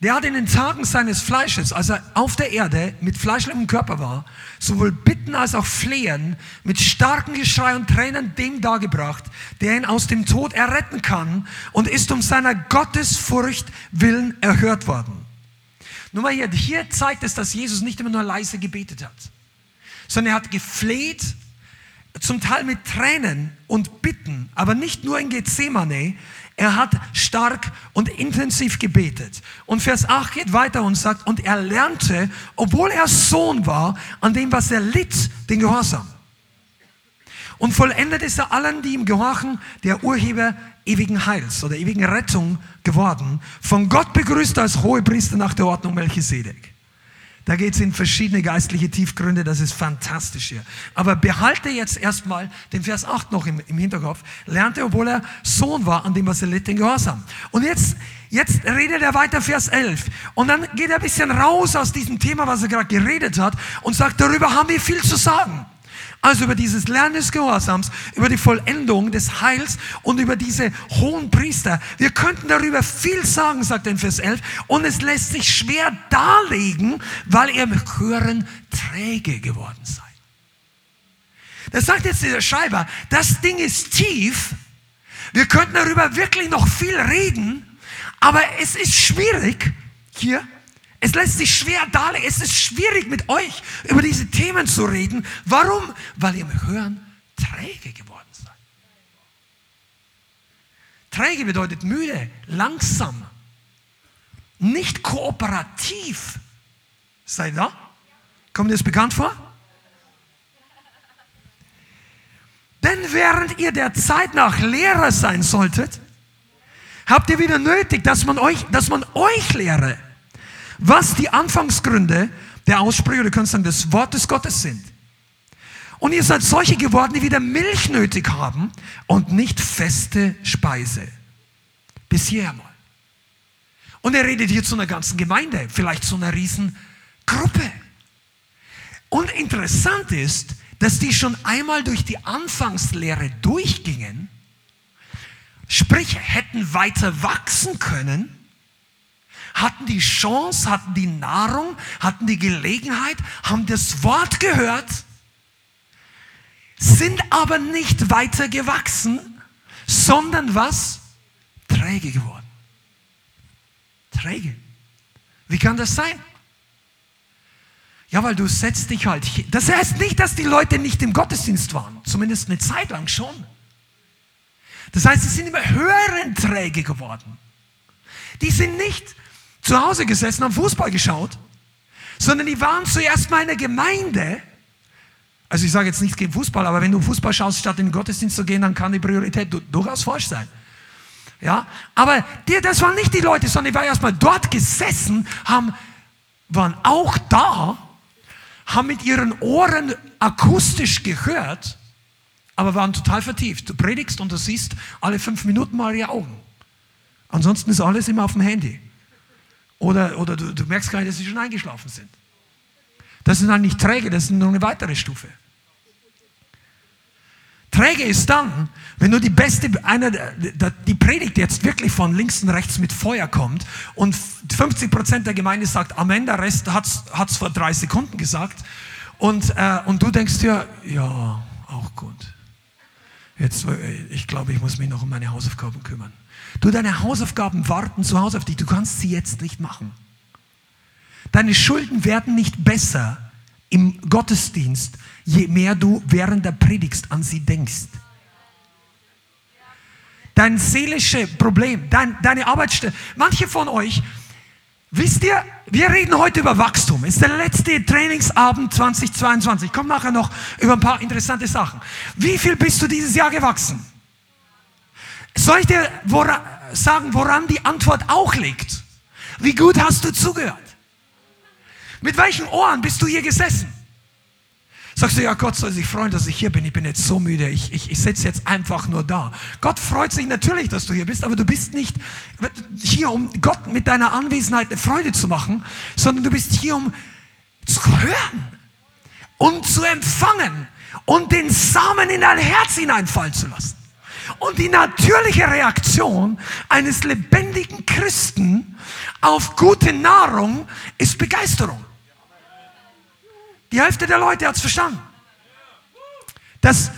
Der hat in den Tagen seines Fleisches, als er auf der Erde mit fleischlichem Körper war, sowohl Bitten als auch Flehen mit starkem Geschrei und Tränen dem dargebracht, der ihn aus dem Tod erretten kann und ist um seiner Gottesfurcht willen erhört worden. Nur mal hier, hier zeigt es, dass Jesus nicht immer nur leise gebetet hat, sondern er hat gefleht, zum Teil mit Tränen und Bitten, aber nicht nur in Gethsemane, er hat stark und intensiv gebetet. Und Vers 8 geht weiter und sagt, und er lernte, obwohl er Sohn war, an dem, was er litt, den Gehorsam. Und vollendet ist er allen, die ihm gehorchen, der Urheber ewigen Heils oder ewigen Rettung geworden, von Gott begrüßt als Hohepriester nach der Ordnung Melchisedek. Da geht es in verschiedene geistliche Tiefgründe, das ist fantastisch hier. Aber behalte jetzt erstmal den Vers 8 noch im, im Hinterkopf. Lernte, obwohl er Sohn war, an dem was er litt, den Gehorsam. Und jetzt, jetzt redet er weiter, Vers 11. Und dann geht er ein bisschen raus aus diesem Thema, was er gerade geredet hat, und sagt, darüber haben wir viel zu sagen. Also über dieses Lernen des Gehorsams, über die Vollendung des Heils und über diese hohen Priester. Wir könnten darüber viel sagen, sagt er in Vers 11, und es lässt sich schwer darlegen, weil ihr im Hören träge geworden seid. Das sagt jetzt dieser Schreiber, das Ding ist tief, wir könnten darüber wirklich noch viel reden, aber es ist schwierig, hier es lässt sich schwer darlegen. Es ist schwierig mit euch über diese Themen zu reden. Warum? Weil ihr im Hören träge geworden seid. Träge bedeutet müde, langsam, nicht kooperativ. Seid ihr da? Kommt dir das bekannt vor? Denn während ihr der Zeit nach Lehrer sein solltet, habt ihr wieder nötig, dass man euch, dass man euch lehre was die Anfangsgründe der Aussprüche, kannst sagen, des Wortes Gottes sind. Und ihr seid solche geworden, die wieder Milch nötig haben und nicht feste Speise. Bis hierher mal. Und er redet hier zu einer ganzen Gemeinde, vielleicht zu einer riesen Gruppe. Und interessant ist, dass die schon einmal durch die Anfangslehre durchgingen, sprich hätten weiter wachsen können, hatten die Chance, hatten die Nahrung, hatten die Gelegenheit, haben das Wort gehört, sind aber nicht weiter gewachsen, sondern was? Träge geworden. Träge. Wie kann das sein? Ja, weil du setzt dich halt. Hier. Das heißt nicht, dass die Leute nicht im Gottesdienst waren. Zumindest eine Zeit lang schon. Das heißt, sie sind immer höheren Träge geworden. Die sind nicht zu Hause gesessen, haben Fußball geschaut, sondern die waren zuerst mal in der Gemeinde. Also ich sage jetzt nichts gegen Fußball, aber wenn du Fußball schaust, statt in den Gottesdienst zu gehen, dann kann die Priorität durchaus falsch sein. Ja, aber die, das waren nicht die Leute, sondern die waren erstmal dort gesessen, haben, waren auch da, haben mit ihren Ohren akustisch gehört, aber waren total vertieft. Du predigst und du siehst alle fünf Minuten mal ihre Augen. Ansonsten ist alles immer auf dem Handy. Oder, oder du, du merkst gar nicht, dass sie schon eingeschlafen sind. Das sind dann nicht träge, das ist noch eine weitere Stufe. Träge ist dann, wenn nur die beste, einer, die Predigt jetzt wirklich von links und rechts mit Feuer kommt und 50 Prozent der Gemeinde sagt Amen, der Rest hat es vor drei Sekunden gesagt und, äh, und du denkst dir, ja, auch gut. Jetzt, äh, ich glaube, ich muss mich noch um meine Hausaufgaben kümmern. Du, deine Hausaufgaben warten zu Hause auf dich. Du kannst sie jetzt nicht machen. Deine Schulden werden nicht besser im Gottesdienst, je mehr du während der Predigt an sie denkst. Dein seelisches Problem, dein, deine Arbeitsstelle. Manche von euch, wisst ihr, wir reden heute über Wachstum. Es ist der letzte Trainingsabend 2022. Kommt nachher noch über ein paar interessante Sachen. Wie viel bist du dieses Jahr gewachsen? Soll ich dir woran, sagen, woran die Antwort auch liegt? Wie gut hast du zugehört? Mit welchen Ohren bist du hier gesessen? Sagst du, ja, Gott soll sich freuen, dass ich hier bin. Ich bin jetzt so müde. Ich, ich, ich sitze jetzt einfach nur da. Gott freut sich natürlich, dass du hier bist, aber du bist nicht hier, um Gott mit deiner Anwesenheit eine Freude zu machen, sondern du bist hier, um zu hören und zu empfangen und den Samen in dein Herz hineinfallen zu lassen. Und die natürliche Reaktion eines lebendigen Christen auf gute Nahrung ist Begeisterung. Die Hälfte der Leute hat es verstanden. Das,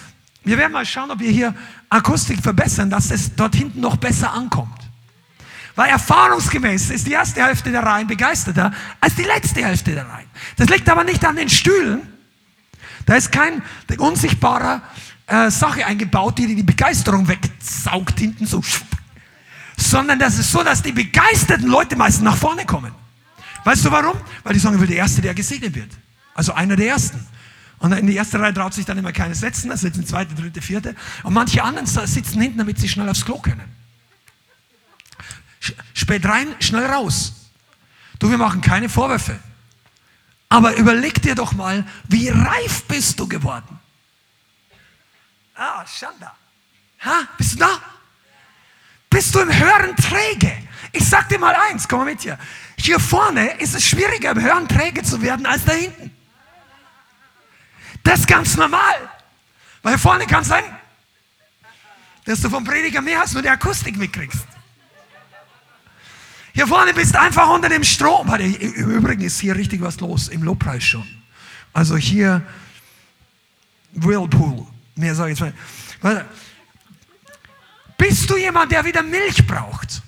wir werden mal schauen, ob wir hier Akustik verbessern, dass es dort hinten noch besser ankommt. Weil erfahrungsgemäß ist die erste Hälfte der Reihen begeisterter als die letzte Hälfte der Reihen. Das liegt aber nicht an den Stühlen. Da ist kein unsichtbarer äh, Sache eingebaut, die die Begeisterung wegsaugt hinten so. Sondern das ist so, dass die begeisterten Leute meistens nach vorne kommen. Weißt du warum? Weil die sagen, ich will der Erste, der gesegnet wird. Also einer der Ersten. Und in die erste Reihe traut sich dann immer keiner setzen, da sitzen zweite, dritte, vierte. Und manche anderen sitzen hinten, damit sie schnell aufs Klo können. Spät rein, schnell raus. Du, wir machen keine Vorwürfe. Aber überleg dir doch mal, wie reif bist du geworden? Ah, Schanda. Ha, bist du da? Bist du im Hören träge? Ich sag dir mal eins, komm mal mit hier. Hier vorne ist es schwieriger, im Hören träge zu werden, als da hinten. Das ist ganz normal. Weil hier vorne kann es sein, dass du vom Prediger mehr hast, nur die Akustik mitkriegst. Hier vorne bist du einfach unter dem Strom. Im Übrigen ist hier richtig was los, im Lobpreis schon. Also hier Whirlpool. Mehr sage ich jetzt mal. Bist du jemand, der wieder Milch braucht?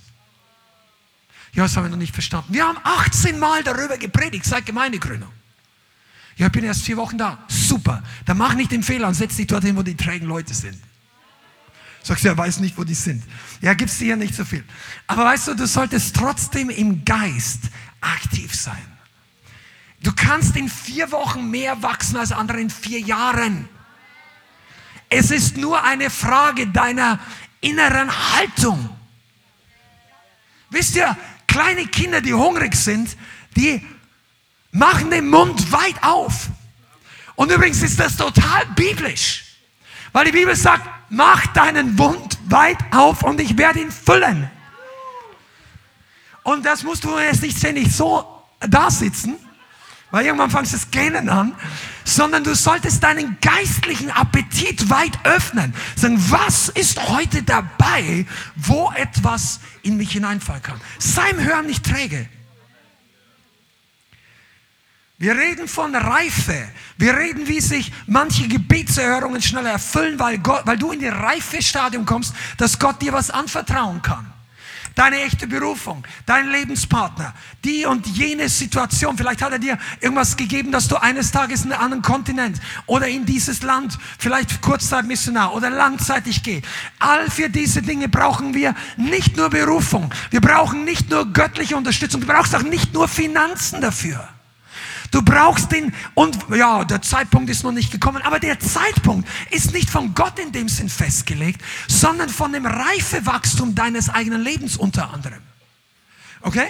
Ja, das haben wir noch nicht verstanden. Wir haben 18 Mal darüber gepredigt seit Gemeindegründung. Ja, ich bin erst vier Wochen da. Super. Dann mach nicht den Fehler und setz dich dorthin, wo die trägen Leute sind. Sagst du, er weiß nicht, wo die sind. Ja, gibt's dir ja nicht so viel. Aber weißt du, du solltest trotzdem im Geist aktiv sein. Du kannst in vier Wochen mehr wachsen als andere in vier Jahren. Es ist nur eine Frage deiner inneren Haltung. Wisst ihr, kleine Kinder, die hungrig sind, die machen den Mund weit auf. Und übrigens ist das total biblisch. Weil die Bibel sagt, mach deinen Mund weit auf und ich werde ihn füllen. Und das musst du jetzt nicht ständig so da sitzen, weil irgendwann fangst du das Gähnen an, sondern du solltest deinen geistlichen Appetit weit öffnen. Sagen, was ist heute dabei, wo etwas in mich hineinfallen kann? Sei im Hören nicht träge. Wir reden von Reife. Wir reden, wie sich manche Gebetserhörungen schneller erfüllen, weil, Gott, weil du in das Reifestadium kommst, dass Gott dir was anvertrauen kann. Deine echte Berufung, dein Lebenspartner, die und jene Situation. Vielleicht hat er dir irgendwas gegeben, dass du eines Tages in einen anderen Kontinent oder in dieses Land, vielleicht Kurzzeitmissionar oder langzeitig gehst. All für diese Dinge brauchen wir nicht nur Berufung. Wir brauchen nicht nur göttliche Unterstützung. Du brauchst auch nicht nur Finanzen dafür. Du brauchst den, und ja, der Zeitpunkt ist noch nicht gekommen, aber der Zeitpunkt ist nicht von Gott in dem Sinn festgelegt, sondern von dem Reifewachstum deines eigenen Lebens unter anderem. Okay?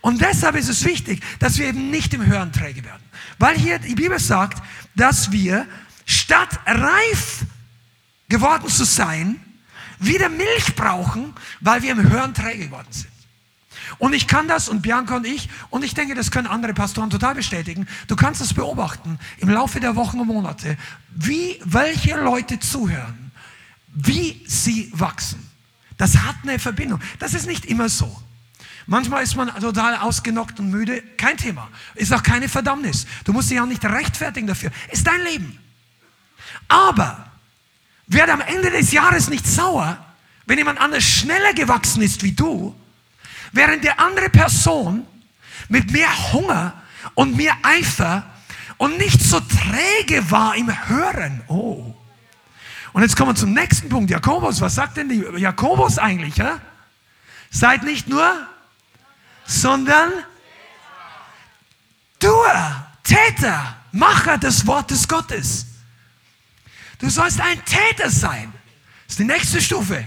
Und deshalb ist es wichtig, dass wir eben nicht im Hören träge werden. Weil hier die Bibel sagt, dass wir statt reif geworden zu sein, wieder Milch brauchen, weil wir im Hören träge geworden sind. Und ich kann das und Bianca und ich, und ich denke, das können andere Pastoren total bestätigen. Du kannst es beobachten im Laufe der Wochen und Monate, wie welche Leute zuhören, wie sie wachsen. Das hat eine Verbindung. Das ist nicht immer so. Manchmal ist man total ausgenockt und müde. Kein Thema. Ist auch keine Verdammnis. Du musst dich auch nicht rechtfertigen dafür. Ist dein Leben. Aber werde am Ende des Jahres nicht sauer, wenn jemand anders schneller gewachsen ist wie du Während die andere Person mit mehr Hunger und mehr Eifer und nicht so träge war im Hören. Oh. Und jetzt kommen wir zum nächsten Punkt. Jakobus, was sagt denn die Jakobus eigentlich? Ja? Seid nicht nur, sondern Tuer, Täter, Macher des Wortes Gottes. Du sollst ein Täter sein. Das ist die nächste Stufe.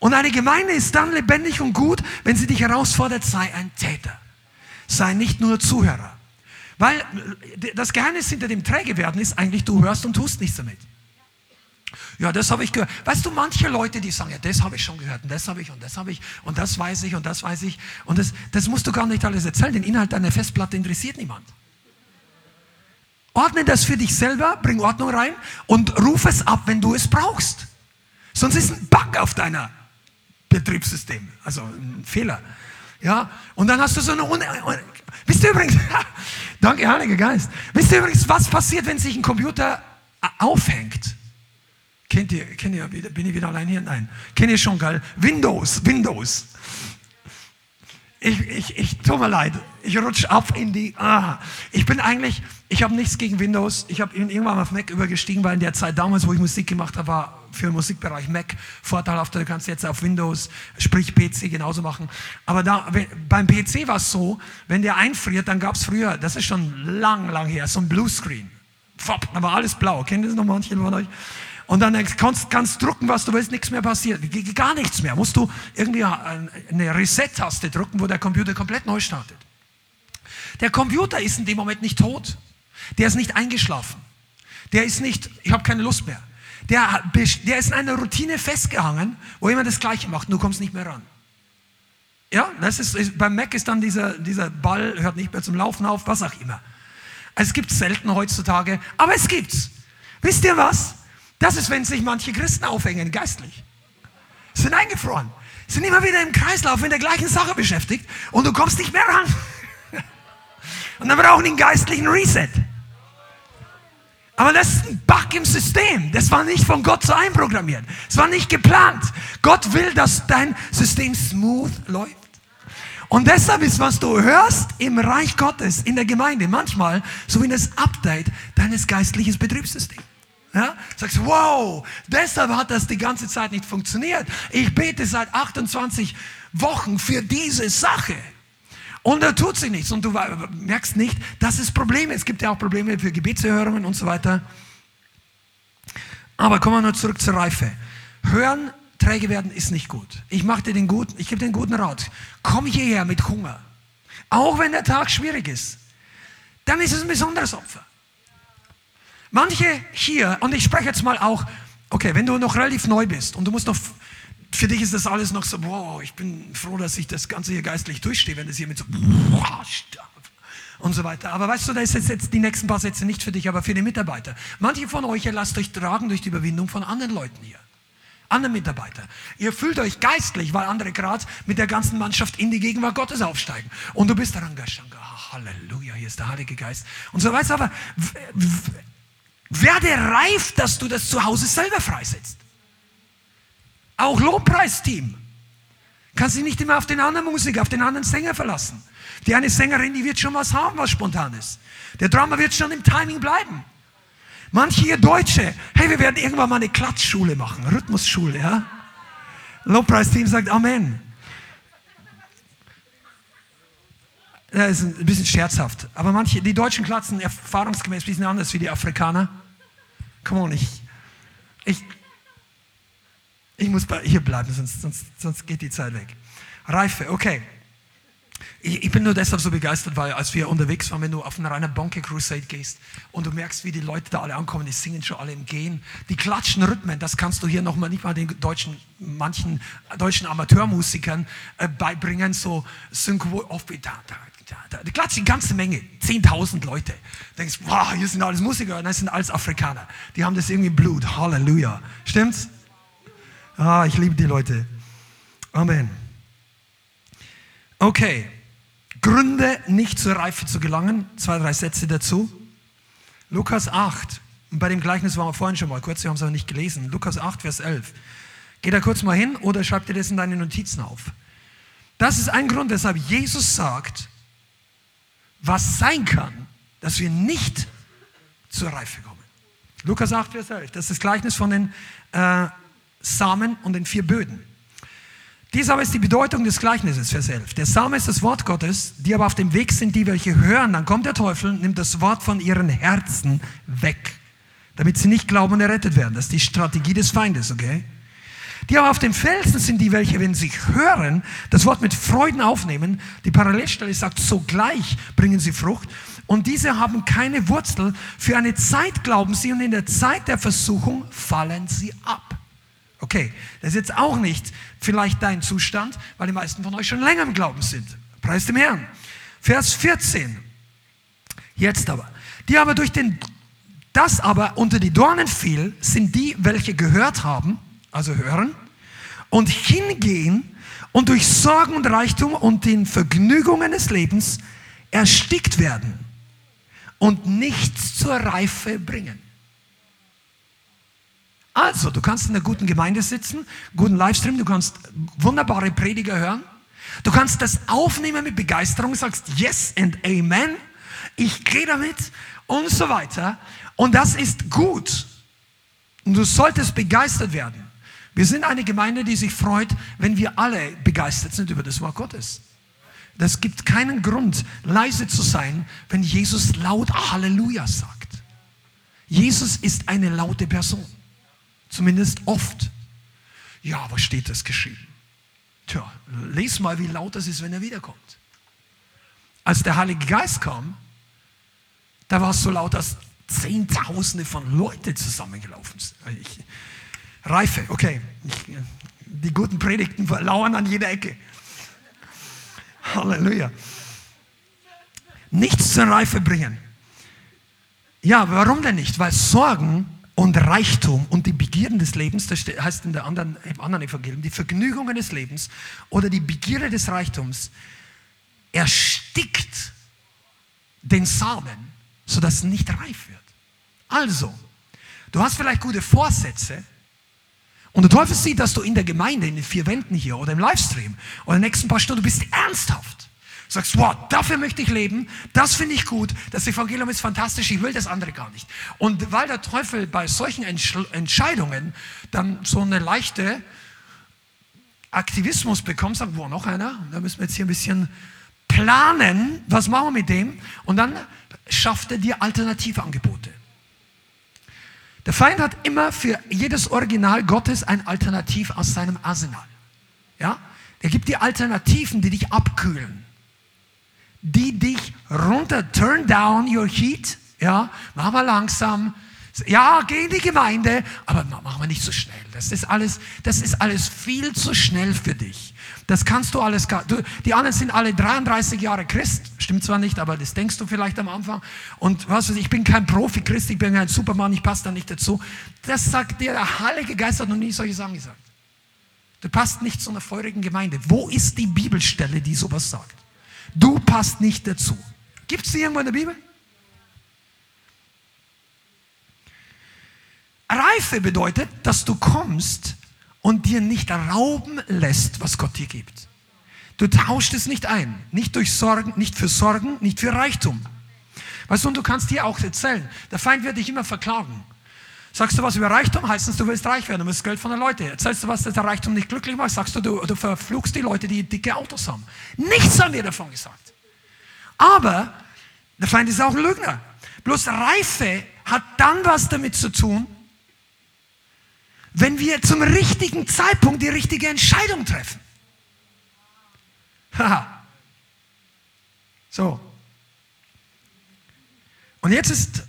Und eine Gemeinde ist dann lebendig und gut, wenn sie dich herausfordert, sei ein Täter. Sei nicht nur Zuhörer. Weil das Geheimnis hinter dem Trägewerden ist eigentlich, du hörst und tust nichts damit. Ja, das habe ich gehört. Weißt du, manche Leute, die sagen, ja, das habe ich schon gehört und das habe ich und das habe ich und das weiß ich und das weiß ich. Und das, das musst du gar nicht alles erzählen. Den Inhalt deiner Festplatte interessiert niemand. Ordne das für dich selber, bring Ordnung rein und ruf es ab, wenn du es brauchst. Sonst ist ein Bug auf deiner Betriebssystem, also ein Fehler. Ja, und dann hast du so eine. Un Wisst ihr übrigens, danke, Heiliger Geist. Wisst ihr übrigens, was passiert, wenn sich ein Computer aufhängt? Kennt ihr, kennt ihr, bin ich wieder allein hier? Nein. Kennt ihr schon, geil? Windows, Windows. Ich, ich, ich, tut mir leid, ich rutsche ab in die, ah, ich bin eigentlich, ich habe nichts gegen Windows, ich habe irgendwann auf Mac übergestiegen, weil in der Zeit damals, wo ich Musik gemacht habe, war für den Musikbereich Mac vorteilhaft, du kannst jetzt auf Windows, sprich PC genauso machen. Aber da, beim PC war es so, wenn der einfriert, dann gab es früher, das ist schon lang, lang her, so ein Bluescreen. Fopp, da war alles blau, kennt ihr das noch manche von euch? Und dann kannst, kannst drucken, was du willst, nichts mehr passiert. Gar nichts mehr. Musst du irgendwie eine Reset-Taste drücken, wo der Computer komplett neu startet. Der Computer ist in dem Moment nicht tot. Der ist nicht eingeschlafen. Der ist nicht, ich habe keine Lust mehr. Der, der ist in einer Routine festgehangen, wo immer das Gleiche macht du kommst nicht mehr ran. Ja, das ist, beim Mac ist dann dieser, dieser Ball, hört nicht mehr zum Laufen auf, was auch immer. Es gibt selten heutzutage, aber es gibt's. Wisst ihr was? Das ist, wenn sich manche Christen aufhängen, geistlich. Sind eingefroren. Sind immer wieder im Kreislauf mit der gleichen Sache beschäftigt und du kommst nicht mehr ran. Und dann brauchen die einen geistlichen Reset. Aber das ist ein Bug im System. Das war nicht von Gott so einprogrammiert. Es war nicht geplant. Gott will, dass dein System smooth läuft. Und deshalb ist, was du hörst im Reich Gottes, in der Gemeinde, manchmal so wie das Update deines geistlichen Betriebssystems. Ja? Sagst, wow, deshalb hat das die ganze Zeit nicht funktioniert. Ich bete seit 28 Wochen für diese Sache. Und da tut sich nichts. Und du merkst nicht, dass es Probleme. Es gibt ja auch Probleme für Gebetserhörungen und so weiter. Aber kommen wir nur zurück zur Reife. Hören, träge werden ist nicht gut. Ich mache dir den guten, ich gebe dir den guten Rat. Komm hierher mit Hunger. Auch wenn der Tag schwierig ist. Dann ist es ein besonderes Opfer. Manche hier, und ich spreche jetzt mal auch, okay, wenn du noch relativ neu bist und du musst noch für dich ist das alles noch so, wow, ich bin froh, dass ich das Ganze hier geistlich durchstehe, wenn es hier mit so und so weiter. Aber weißt du, da ist jetzt die nächsten paar Sätze nicht für dich, aber für die Mitarbeiter. Manche von euch, ihr lasst euch tragen durch die Überwindung von anderen Leuten hier. Anderen Mitarbeiter. Ihr fühlt euch geistlich, weil andere gerade mit der ganzen Mannschaft in die Gegenwart Gottes aufsteigen. Und du bist daran Gashanga, Halleluja, hier ist der Heilige Geist. Und so weiter. Aber werde reif, dass du das zu Hause selber freisetzt. Auch Lobpreisteam. Kannst dich nicht immer auf den anderen Musiker, auf den anderen Sänger verlassen. Die eine Sängerin, die wird schon was haben, was Spontanes. Der Drama wird schon im Timing bleiben. Manche hier Deutsche, hey, wir werden irgendwann mal eine Klatschschule machen, Rhythmusschule, ja? Lobpreisteam sagt Amen. Das ist ein bisschen scherzhaft. Aber manche, die Deutschen klatschen erfahrungsgemäß ein bisschen anders wie die Afrikaner. Come on, ich, ich ich muss hier bleiben, sonst, sonst, sonst geht die Zeit weg. Reife, okay. Ich, ich, bin nur deshalb so begeistert, weil als wir unterwegs waren, wenn du auf eine reine Bonke Crusade gehst und du merkst, wie die Leute da alle ankommen, die singen schon alle im Gehen, die klatschen Rhythmen, das kannst du hier noch mal nicht mal den deutschen, manchen deutschen Amateurmusikern äh, beibringen, so Synchro, die klatschen die ganze Menge, 10.000 Leute. Du denkst, wow, hier sind alles Musiker, das sind alles Afrikaner. Die haben das irgendwie Blut, Halleluja. Stimmt's? Ah, ich liebe die Leute. Amen. Okay. Gründe, nicht zur Reife zu gelangen. Zwei, drei Sätze dazu. Lukas 8. Und bei dem Gleichnis waren wir vorhin schon mal kurz, wir haben es aber nicht gelesen. Lukas 8, Vers 11. Geh da kurz mal hin oder schreib dir das in deine Notizen auf. Das ist ein Grund, weshalb Jesus sagt, was sein kann, dass wir nicht zur Reife kommen. Lukas 8, Vers 11. Das ist das Gleichnis von den äh, Samen und den vier Böden. Dies aber ist die Bedeutung des Gleichnisses, Vers 11. Der Same ist das Wort Gottes, die aber auf dem Weg sind, die welche hören. Dann kommt der Teufel, nimmt das Wort von ihren Herzen weg, damit sie nicht glauben und errettet werden. Das ist die Strategie des Feindes, okay? Die aber auf dem Felsen sind die, welche, wenn sie hören, das Wort mit Freuden aufnehmen. Die Parallelstelle sagt, sogleich bringen sie Frucht. Und diese haben keine Wurzel. Für eine Zeit glauben sie und in der Zeit der Versuchung fallen sie ab. Okay, das ist jetzt auch nicht vielleicht dein Zustand, weil die meisten von euch schon länger im Glauben sind. Preis dem Herrn. Vers 14. Jetzt aber. Die aber durch den, das aber unter die Dornen fiel, sind die, welche gehört haben, also hören, und hingehen und durch Sorgen und Reichtum und den Vergnügungen des Lebens erstickt werden und nichts zur Reife bringen. Also, du kannst in einer guten Gemeinde sitzen, guten Livestream, du kannst wunderbare Prediger hören. Du kannst das aufnehmen mit Begeisterung, sagst Yes and Amen. Ich gehe damit und so weiter. Und das ist gut. Und du solltest begeistert werden. Wir sind eine Gemeinde, die sich freut, wenn wir alle begeistert sind über das Wort Gottes. Das gibt keinen Grund, leise zu sein, wenn Jesus laut Halleluja sagt. Jesus ist eine laute Person. Zumindest oft. Ja, was steht das geschrieben? Tja, les mal, wie laut das ist, wenn er wiederkommt. als der Heilige Geist kam, da war es so laut, dass Zehntausende von Leuten zusammengelaufen sind. Ich, Reife, okay. Ich, die guten Predigten lauern an jeder Ecke. Halleluja. Nichts zur Reife bringen. Ja, warum denn nicht? Weil Sorgen und Reichtum und die Begierden des Lebens, das heißt in der anderen, im anderen Evangelium, die Vergnügungen des Lebens oder die Begierde des Reichtums erstickt den Samen, sodass es nicht reif wird. Also, du hast vielleicht gute Vorsätze und der Teufel sieht, dass du in der Gemeinde, in den vier Wänden hier oder im Livestream oder in den nächsten paar Stunden, du bist ernsthaft. Du sagst, wow, dafür möchte ich leben, das finde ich gut, das Evangelium ist fantastisch, ich will das andere gar nicht. Und weil der Teufel bei solchen Entscheidungen dann so eine leichte Aktivismus bekommt, sagt, wo noch einer? Da müssen wir jetzt hier ein bisschen planen, was machen wir mit dem? Und dann schafft er dir Alternativangebote. Der Feind hat immer für jedes Original Gottes ein Alternativ aus seinem Arsenal. Ja? Er gibt dir Alternativen, die dich abkühlen, die dich runter, turn down your heat, ja, mach mal langsam, ja, geh in die Gemeinde, aber mach mal nicht so schnell. Das ist alles, das ist alles viel zu schnell für dich. Das kannst du alles. Du, die anderen sind alle 33 Jahre Christ. Stimmt zwar nicht, aber das denkst du vielleicht am Anfang. Und was weiß ich, ich bin kein Profi-Christ, ich bin kein Supermann, ich passe da nicht dazu. Das sagt dir der Heilige Geist hat noch nie solche Sachen gesagt. Du passt nicht zu einer feurigen Gemeinde. Wo ist die Bibelstelle, die sowas sagt? Du passt nicht dazu. Gibt es die irgendwo in der Bibel? Reife bedeutet, dass du kommst und dir nicht rauben lässt, was Gott dir gibt. Du tauscht es nicht ein, nicht durch Sorgen, nicht für Sorgen, nicht für Reichtum. Weißt du, und du kannst dir auch erzählen, der Feind wird dich immer verklagen. Sagst du was über Reichtum, heißt es, du willst reich werden, du willst Geld von den Leuten. Erzählst du was, dass der Reichtum nicht glücklich macht, sagst du, du, du verfluchst die Leute, die dicke Autos haben. Nichts haben wir davon gesagt. Aber der Feind ist auch ein Lügner. Bloß Reife hat dann was damit zu tun, wenn wir zum richtigen Zeitpunkt die richtige Entscheidung treffen. Haha. so. Und jetzt ist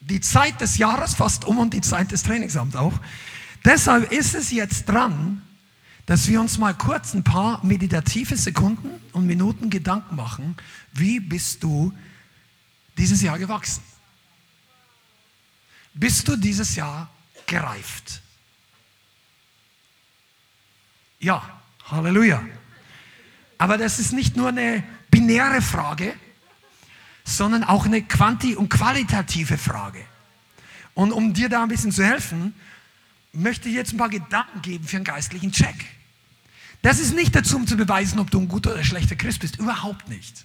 die Zeit des Jahres fast um und die Zeit des Trainingsamts auch. Deshalb ist es jetzt dran, dass wir uns mal kurz ein paar meditative Sekunden und Minuten Gedanken machen, wie bist du dieses Jahr gewachsen? Bist du dieses Jahr gereift? Ja, Halleluja. Aber das ist nicht nur eine binäre Frage, sondern auch eine quanti- und qualitative Frage. Und um dir da ein bisschen zu helfen, möchte ich jetzt ein paar Gedanken geben für einen geistlichen Check. Das ist nicht dazu, um zu beweisen, ob du ein guter oder schlechter Christ bist. Überhaupt nicht.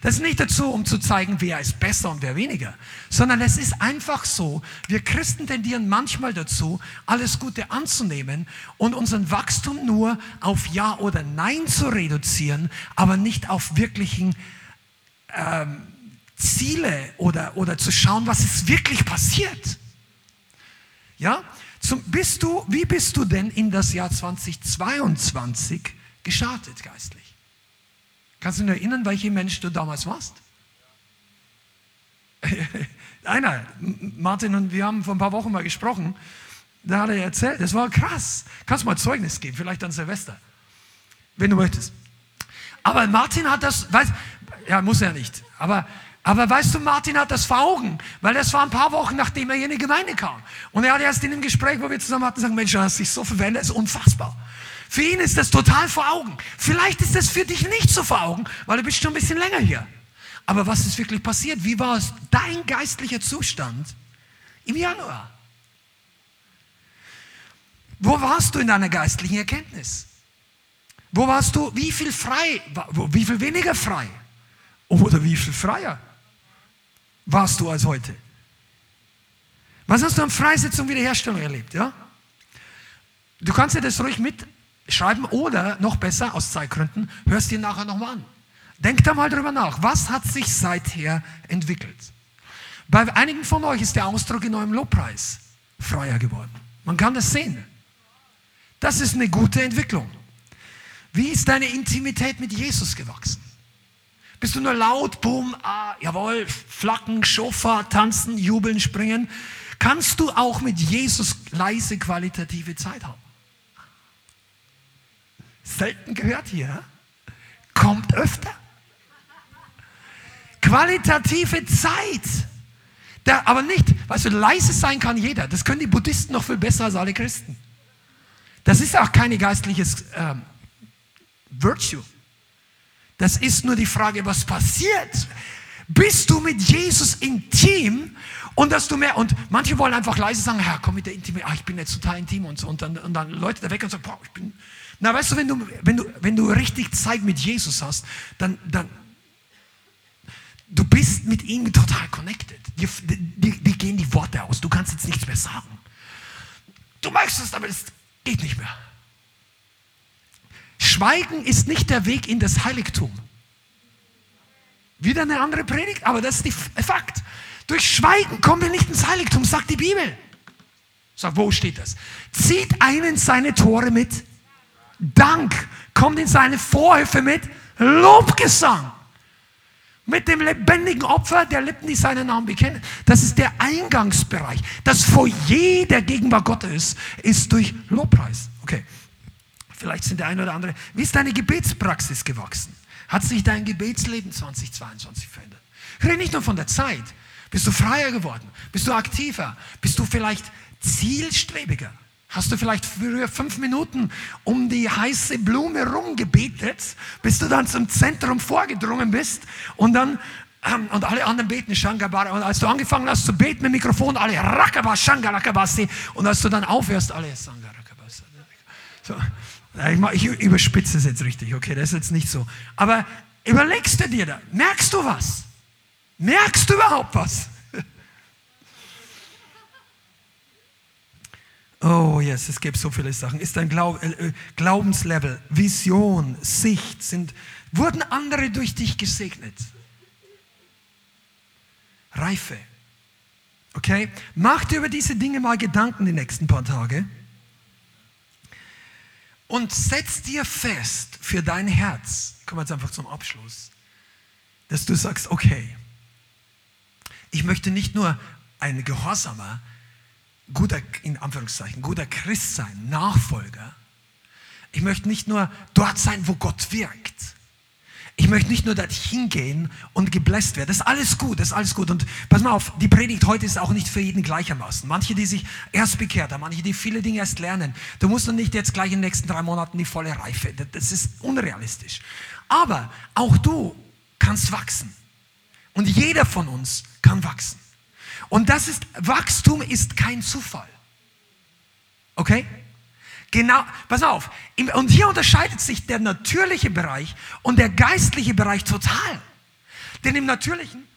Das ist nicht dazu, um zu zeigen, wer ist besser und wer weniger, sondern es ist einfach so, wir Christen tendieren manchmal dazu, alles Gute anzunehmen und unseren Wachstum nur auf Ja oder Nein zu reduzieren, aber nicht auf wirklichen ähm, Ziele oder, oder zu schauen, was ist wirklich passiert. Ja? Zum, bist du, wie bist du denn in das Jahr 2022 gestartet geistlich? Kannst du dich erinnern, welcher Mensch du damals warst? Einer, Martin und wir haben vor ein paar Wochen mal gesprochen, da hat er erzählt, das war krass. Kannst mal Zeugnis geben, vielleicht an Silvester, wenn du möchtest. Aber Martin hat das, weiß, ja, muss er nicht, aber, aber weißt du, Martin hat das vor Augen, weil das war ein paar Wochen, nachdem er hier in die Gemeinde kam. Und er hat erst in dem Gespräch, wo wir zusammen hatten, gesagt, Mensch, du hast dich so verwendet, das ist unfassbar. Für ihn ist das total vor Augen. Vielleicht ist das für dich nicht so vor Augen, weil du bist schon ein bisschen länger hier. Aber was ist wirklich passiert? Wie war es dein geistlicher Zustand im Januar? Wo warst du in deiner geistlichen Erkenntnis? Wo warst du, wie viel frei, wie viel weniger frei? Oder wie viel freier warst du als heute? Was hast du an Freisetzung Wiederherstellung erlebt? Ja? Du kannst dir das ruhig mit schreiben oder noch besser aus Zeitgründen, hörst dir nachher nochmal an. Denk da mal drüber nach. Was hat sich seither entwickelt? Bei einigen von euch ist der Ausdruck in eurem Lobpreis freier geworden. Man kann das sehen. Das ist eine gute Entwicklung. Wie ist deine Intimität mit Jesus gewachsen? Bist du nur laut, boom, ah, jawohl, flacken, Schofar, tanzen, jubeln, springen? Kannst du auch mit Jesus leise qualitative Zeit haben? Selten gehört hier. Kommt öfter. Qualitative Zeit. Da, aber nicht, weißt du, leise sein kann jeder. Das können die Buddhisten noch viel besser als alle Christen. Das ist auch keine geistliches ähm, Virtue. Das ist nur die Frage, was passiert. Bist du mit Jesus intim und dass du mehr, und manche wollen einfach leise sagen, Herr, komm mit der Intimität, ah, ich bin jetzt total intim und so, und dann, und dann Leute da weg und sagen, boah, ich bin, na weißt du, wenn du, wenn du, wenn du richtig Zeit mit Jesus hast, dann, dann, du bist mit ihm total connected. Dir, dir, dir gehen die Worte aus, du kannst jetzt nichts mehr sagen. Du magst es, aber es geht nicht mehr. Schweigen ist nicht der Weg in das Heiligtum. Wieder eine andere Predigt, aber das ist der Fakt. Durch Schweigen kommen wir nicht ins Heiligtum, sagt die Bibel. Sag, wo steht das? Zieht einen seine Tore mit Dank, kommt in seine Vorhöfe mit Lobgesang. Mit dem lebendigen Opfer der Lippen, die seinen Namen bekennen. Das ist der Eingangsbereich. Das Foyer der Gegenwart Gottes ist durch Lobpreis. Okay. Vielleicht sind der eine oder andere. Wie ist deine Gebetspraxis gewachsen? Hat sich dein Gebetsleben 2022 verändert? Ich rede nicht nur von der Zeit. Bist du freier geworden? Bist du aktiver? Bist du vielleicht zielstrebiger? Hast du vielleicht früher fünf Minuten um die heiße Blume rumgebetet, bis du dann zum Zentrum vorgedrungen bist und dann ähm, und alle anderen beten Shankabara. Und als du angefangen hast zu beten mit Mikrofon, alle Rakaba, Shangarakabasi. Und als du dann aufhörst, alle Sangarakabasi. So. Ich überspitze es jetzt richtig, okay, das ist jetzt nicht so. Aber überlegst du dir da, merkst du was? Merkst du überhaupt was? Oh yes, es gibt so viele Sachen. Ist dein Glaub, äh, äh, Glaubenslevel, Vision, Sicht, sind, wurden andere durch dich gesegnet? Reife. Okay? Mach dir über diese Dinge mal Gedanken die nächsten paar Tage. Und setz dir fest für dein Herz, kommen wir jetzt einfach zum Abschluss, dass du sagst, okay, ich möchte nicht nur ein gehorsamer, guter, in Anführungszeichen, guter Christ sein, Nachfolger. Ich möchte nicht nur dort sein, wo Gott wirkt, ich möchte nicht nur dorthin gehen und gebläst werden. Das ist alles gut, das ist alles gut. Und pass mal auf, die Predigt heute ist auch nicht für jeden gleichermaßen. Manche, die sich erst bekehrt haben, manche, die viele Dinge erst lernen. Du musst doch nicht jetzt gleich in den nächsten drei Monaten die volle Reife. Das ist unrealistisch. Aber auch du kannst wachsen. Und jeder von uns kann wachsen. Und das ist, Wachstum ist kein Zufall. Okay? Genau, pass auf. Und hier unterscheidet sich der natürliche Bereich und der geistliche Bereich total. Denn im natürlichen,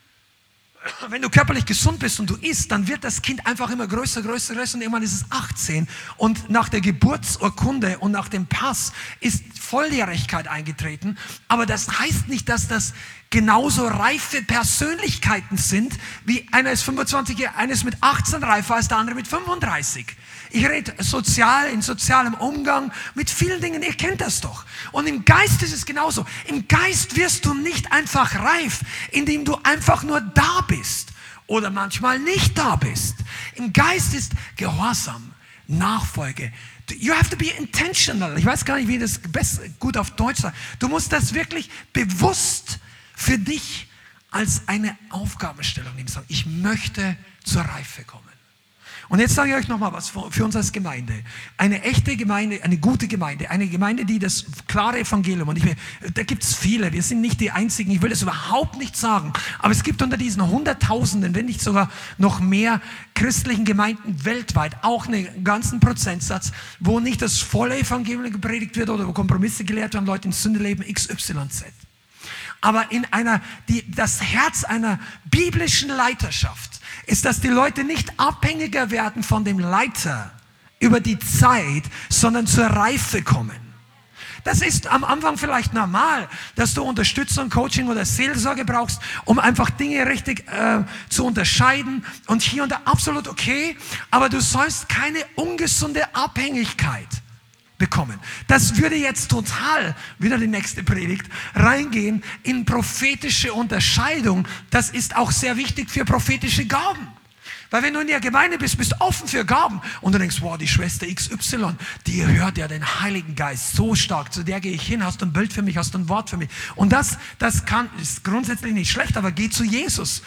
wenn du körperlich gesund bist und du isst, dann wird das Kind einfach immer größer, größer, größer und irgendwann ist es 18 und nach der Geburtsurkunde und nach dem Pass ist Volljährigkeit eingetreten. Aber das heißt nicht, dass das genauso reife Persönlichkeiten sind, wie einer ist 25, einer ist mit 18 reifer als der andere mit 35. Ich rede sozial, in sozialem Umgang mit vielen Dingen. Ihr kennt das doch. Und im Geist ist es genauso. Im Geist wirst du nicht einfach reif, indem du einfach nur da bist oder manchmal nicht da bist. Im Geist ist Gehorsam, Nachfolge. You have to be intentional. Ich weiß gar nicht, wie das best, gut auf Deutsch sagt. Du musst das wirklich bewusst für dich als eine Aufgabenstellung nehmen. Ich möchte zur Reife kommen. Und jetzt sage ich euch nochmal was für uns als Gemeinde. Eine echte Gemeinde, eine gute Gemeinde, eine Gemeinde, die das klare Evangelium, und ich, da gibt es viele, wir sind nicht die Einzigen, ich will das überhaupt nicht sagen, aber es gibt unter diesen Hunderttausenden, wenn nicht sogar noch mehr christlichen Gemeinden weltweit auch einen ganzen Prozentsatz, wo nicht das volle Evangelium gepredigt wird oder wo Kompromisse gelehrt werden, Leute in Sünde leben, XYZ aber in einer, die, das Herz einer biblischen Leiterschaft ist, dass die Leute nicht abhängiger werden von dem Leiter über die Zeit, sondern zur Reife kommen. Das ist am Anfang vielleicht normal, dass du Unterstützung, Coaching oder Seelsorge brauchst, um einfach Dinge richtig äh, zu unterscheiden und hier und da absolut okay, aber du sollst keine ungesunde Abhängigkeit bekommen. Das würde jetzt total, wieder die nächste Predigt, reingehen in prophetische Unterscheidung. Das ist auch sehr wichtig für prophetische Gaben. Weil wenn du in der Gemeinde bist, bist du offen für Gaben und du denkst, wow, die Schwester XY, die hört ja den Heiligen Geist so stark, zu der gehe ich hin, hast du ein Bild für mich, hast du ein Wort für mich. Und das, das kann, ist grundsätzlich nicht schlecht, aber geh zu Jesus.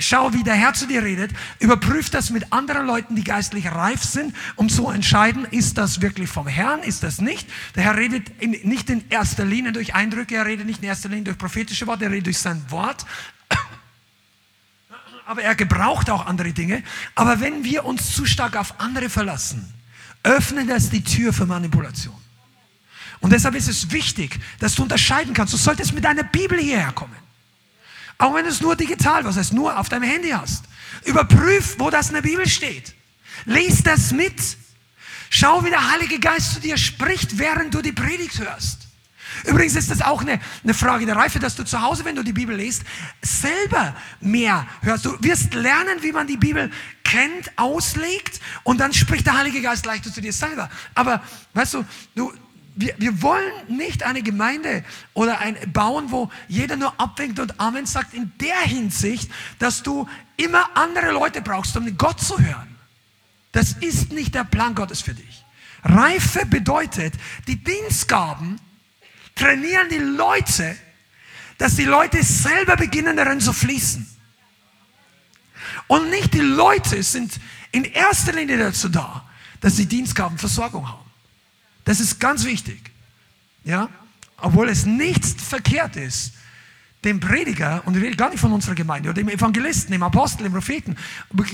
Schau, wie der Herr zu dir redet. Überprüf das mit anderen Leuten, die geistlich reif sind, um zu entscheiden, ist das wirklich vom Herrn, ist das nicht. Der Herr redet in, nicht in erster Linie durch Eindrücke, er redet nicht in erster Linie durch prophetische Worte, er redet durch sein Wort. Aber er gebraucht auch andere Dinge. Aber wenn wir uns zu stark auf andere verlassen, öffnet das die Tür für Manipulation. Und deshalb ist es wichtig, dass du unterscheiden kannst. Du solltest mit deiner Bibel hierher kommen. Auch wenn du es nur digital, was heißt nur auf deinem Handy hast. Überprüf, wo das in der Bibel steht. Lies das mit. Schau, wie der Heilige Geist zu dir spricht, während du die Predigt hörst. Übrigens ist das auch eine, eine Frage der Reife, dass du zu Hause, wenn du die Bibel liest, selber mehr hörst. Du wirst lernen, wie man die Bibel kennt, auslegt und dann spricht der Heilige Geist leichter zu dir selber. Aber weißt du, du wir, wir wollen nicht eine Gemeinde oder ein bauen, wo jeder nur abwinkt und Amen sagt, in der Hinsicht, dass du immer andere Leute brauchst, um Gott zu hören. Das ist nicht der Plan Gottes für dich. Reife bedeutet, die Dienstgaben trainieren die Leute, dass die Leute selber beginnen darin zu fließen. Und nicht die Leute sind in erster Linie dazu da, dass sie Dienstgaben Versorgung haben. Das ist ganz wichtig. Ja? Obwohl es nichts verkehrt ist, dem Prediger, und ich rede gar nicht von unserer Gemeinde, oder dem Evangelisten, dem Apostel, dem Propheten,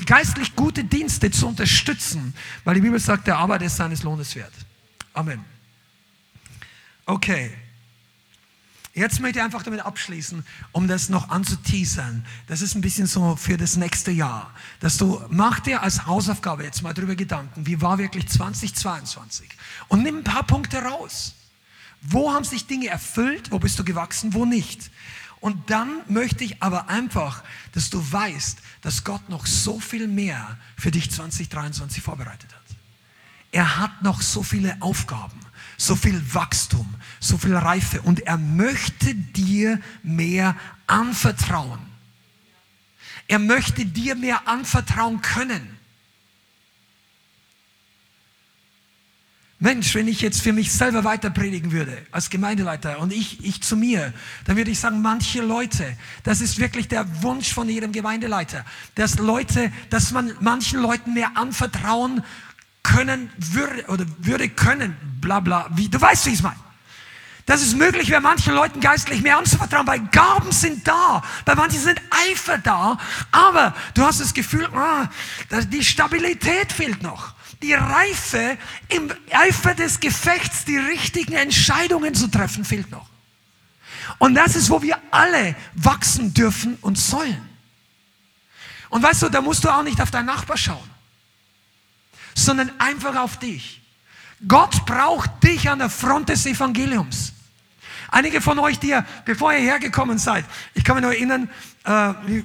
geistlich gute Dienste zu unterstützen, weil die Bibel sagt, der Arbeit ist seines Lohnes wert. Amen. Okay. Jetzt möchte ich einfach damit abschließen, um das noch anzuteasern. Das ist ein bisschen so für das nächste Jahr. Dass du, mach dir als Hausaufgabe jetzt mal darüber Gedanken, wie war wirklich 2022? Und nimm ein paar Punkte raus. Wo haben sich Dinge erfüllt? Wo bist du gewachsen? Wo nicht? Und dann möchte ich aber einfach, dass du weißt, dass Gott noch so viel mehr für dich 2023 vorbereitet hat. Er hat noch so viele Aufgaben so viel Wachstum, so viel Reife und er möchte dir mehr anvertrauen. Er möchte dir mehr anvertrauen können. Mensch, wenn ich jetzt für mich selber weiter predigen würde, als Gemeindeleiter und ich, ich zu mir, dann würde ich sagen, manche Leute, das ist wirklich der Wunsch von jedem Gemeindeleiter, dass Leute, dass man manchen Leuten mehr anvertrauen können würde oder würde können, bla bla, wie, du weißt, wie ich es meine. Das ist möglich, bei manchen Leuten geistlich mehr anzuvertrauen, weil Gaben sind da, bei manchen sind Eifer da, aber du hast das Gefühl, ah, die Stabilität fehlt noch. Die Reife im Eifer des Gefechts, die richtigen Entscheidungen zu treffen, fehlt noch. Und das ist, wo wir alle wachsen dürfen und sollen. Und weißt du, da musst du auch nicht auf deinen Nachbar schauen sondern einfach auf dich. Gott braucht dich an der Front des Evangeliums. Einige von euch, die ja, bevor ihr hergekommen seid, ich kann mich noch erinnern, äh,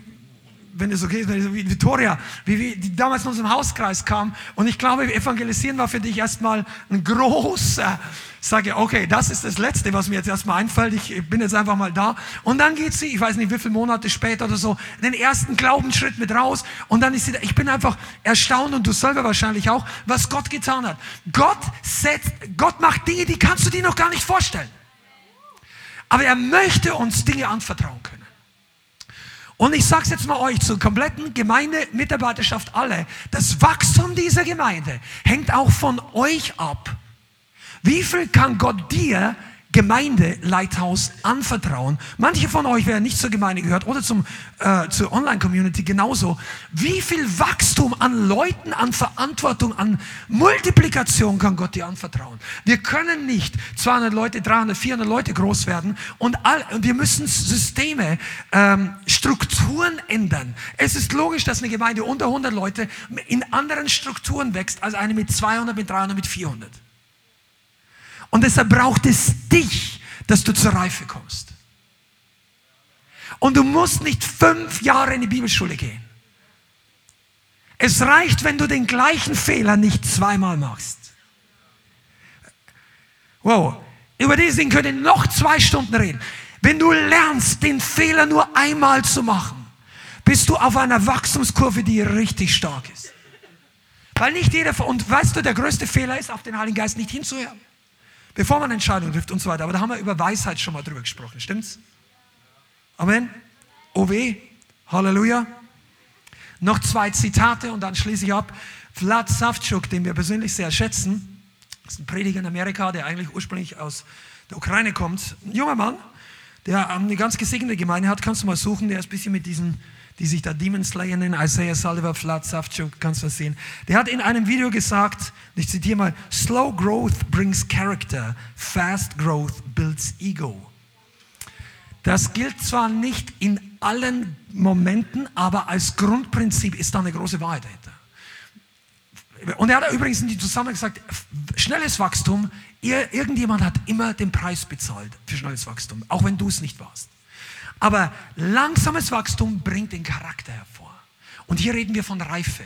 wenn es okay ist, wie Victoria, wie, wie die damals in unserem Hauskreis kam. Und ich glaube, evangelisieren war für dich erstmal ein großer, sage, okay, das ist das Letzte, was mir jetzt erstmal einfällt. Ich bin jetzt einfach mal da. Und dann geht sie, ich weiß nicht, wie viele Monate später oder so, den ersten Glaubensschritt mit raus. Und dann ist sie, ich bin einfach erstaunt und du selber wahrscheinlich auch, was Gott getan hat. Gott setzt, Gott macht Dinge, die kannst du dir noch gar nicht vorstellen. Aber er möchte uns Dinge anvertrauen können. Und ich sage es jetzt mal euch zur kompletten Gemeindemitarbeiterschaft alle, das Wachstum dieser Gemeinde hängt auch von euch ab. Wie viel kann Gott dir Gemeinde, Leithaus anvertrauen. Manche von euch werden nicht zur Gemeinde gehört oder zum, äh, zur Online-Community genauso. Wie viel Wachstum an Leuten, an Verantwortung, an Multiplikation kann Gott dir anvertrauen? Wir können nicht 200 Leute, 300, 400 Leute groß werden und, all, und wir müssen Systeme, ähm, Strukturen ändern. Es ist logisch, dass eine Gemeinde unter 100 Leute in anderen Strukturen wächst als eine mit 200, mit 300, mit 400. Und deshalb braucht es dich, dass du zur Reife kommst. Und du musst nicht fünf Jahre in die Bibelschule gehen. Es reicht, wenn du den gleichen Fehler nicht zweimal machst. Wow. Über dieses Ding könnt ihr noch zwei Stunden reden. Wenn du lernst, den Fehler nur einmal zu machen, bist du auf einer Wachstumskurve, die richtig stark ist. Weil nicht jeder, und weißt du, der größte Fehler ist, auf den Heiligen Geist nicht hinzuhören. Bevor man Entscheidungen trifft und so weiter. Aber da haben wir über Weisheit schon mal drüber gesprochen, stimmt's? Amen. OW. Halleluja. Noch zwei Zitate und dann schließe ich ab. Vlad Savchuk, den wir persönlich sehr schätzen, ist ein Prediger in Amerika, der eigentlich ursprünglich aus der Ukraine kommt. Ein junger Mann, der eine ganz gesegnete Gemeinde hat. Kannst du mal suchen, der ist ein bisschen mit diesen die sich da Demon Slayer nennen, Isaiah Sullivan, Vlad Savchuk, kannst du das sehen. Der hat in einem Video gesagt, ich zitiere mal, Slow growth brings character, fast growth builds ego. Das gilt zwar nicht in allen Momenten, aber als Grundprinzip ist da eine große Wahrheit dahinter. Und er hat übrigens in die Zusammenhang gesagt, schnelles Wachstum, irgendjemand hat immer den Preis bezahlt für schnelles Wachstum, auch wenn du es nicht warst. Aber langsames Wachstum bringt den Charakter hervor. Und hier reden wir von Reife.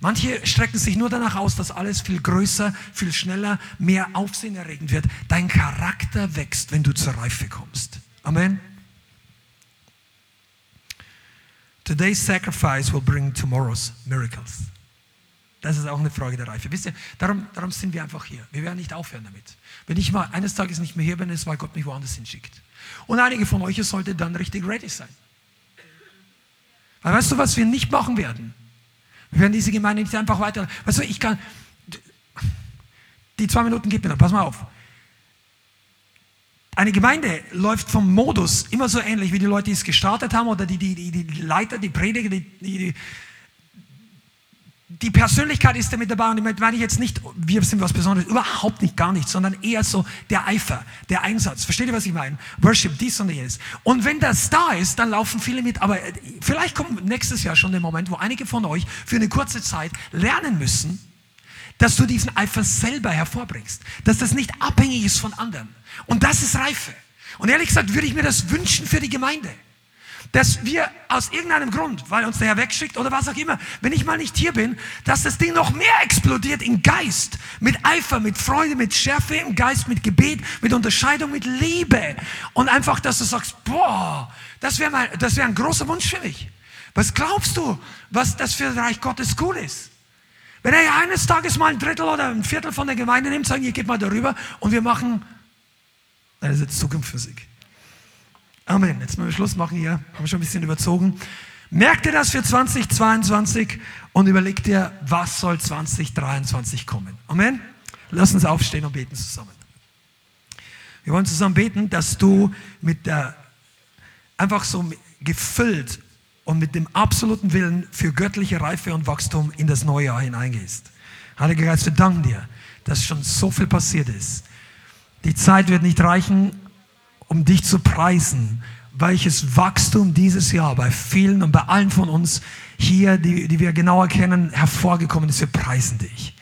Manche strecken sich nur danach aus, dass alles viel größer, viel schneller, mehr Aufsehen erregend wird. Dein Charakter wächst, wenn du zur Reife kommst. Amen. Today's sacrifice will bring tomorrow's miracles. Das ist auch eine Frage der Reife. Wisst ihr, darum, darum sind wir einfach hier. Wir werden nicht aufhören damit. Wenn ich mal eines Tages nicht mehr hier bin, ist, weil Gott mich woanders hinschickt. Und einige von euch sollten dann richtig ready sein. Weil weißt du, was wir nicht machen werden? Wir werden diese Gemeinde nicht einfach weiter. Weißt du, ich kann. Die zwei Minuten gibt mir noch. Pass mal auf. Eine Gemeinde läuft vom Modus immer so ähnlich wie die Leute, die es gestartet haben oder die, die, die, die Leiter, die Prediger, die, die, die Persönlichkeit ist da mit dabei und damit meine ich jetzt nicht, wir sind was Besonderes, überhaupt nicht, gar nicht, sondern eher so der Eifer, der Einsatz. Versteht ihr, was ich meine? Worship, dies und jenes. Und wenn das da ist, dann laufen viele mit, aber äh, vielleicht kommt nächstes Jahr schon der Moment, wo einige von euch für eine kurze Zeit lernen müssen, dass du diesen Eifer selber hervorbringst, dass das nicht abhängig ist von anderen. Und das ist Reife. Und ehrlich gesagt würde ich mir das wünschen für die Gemeinde dass wir aus irgendeinem Grund, weil uns der Herr wegschickt oder was auch immer, wenn ich mal nicht hier bin, dass das Ding noch mehr explodiert im Geist, mit Eifer, mit Freude, mit Schärfe im Geist, mit Gebet, mit Unterscheidung, mit Liebe und einfach, dass du sagst, boah, das wäre wär ein großer Wunsch für mich. Was glaubst du, was das für das Reich Gottes cool ist? Wenn er eines Tages mal ein Drittel oder ein Viertel von der Gemeinde nimmt, sagen, ihr geht mal darüber und wir machen, das ist jetzt Zukunftsphysik. Amen. Jetzt müssen wir Schluss machen hier. Haben wir schon ein bisschen überzogen. Merk dir das für 2022 und überleg dir, was soll 2023 kommen. Amen. Lass uns aufstehen und beten zusammen. Wir wollen zusammen beten, dass du mit der, einfach so gefüllt und mit dem absoluten Willen für göttliche Reife und Wachstum in das neue Jahr hineingehst. Heiliger Geist, wir danken dir, dass schon so viel passiert ist. Die Zeit wird nicht reichen, um dich zu preisen, welches Wachstum dieses Jahr bei vielen und bei allen von uns hier, die, die wir genauer kennen, hervorgekommen ist. Wir preisen dich.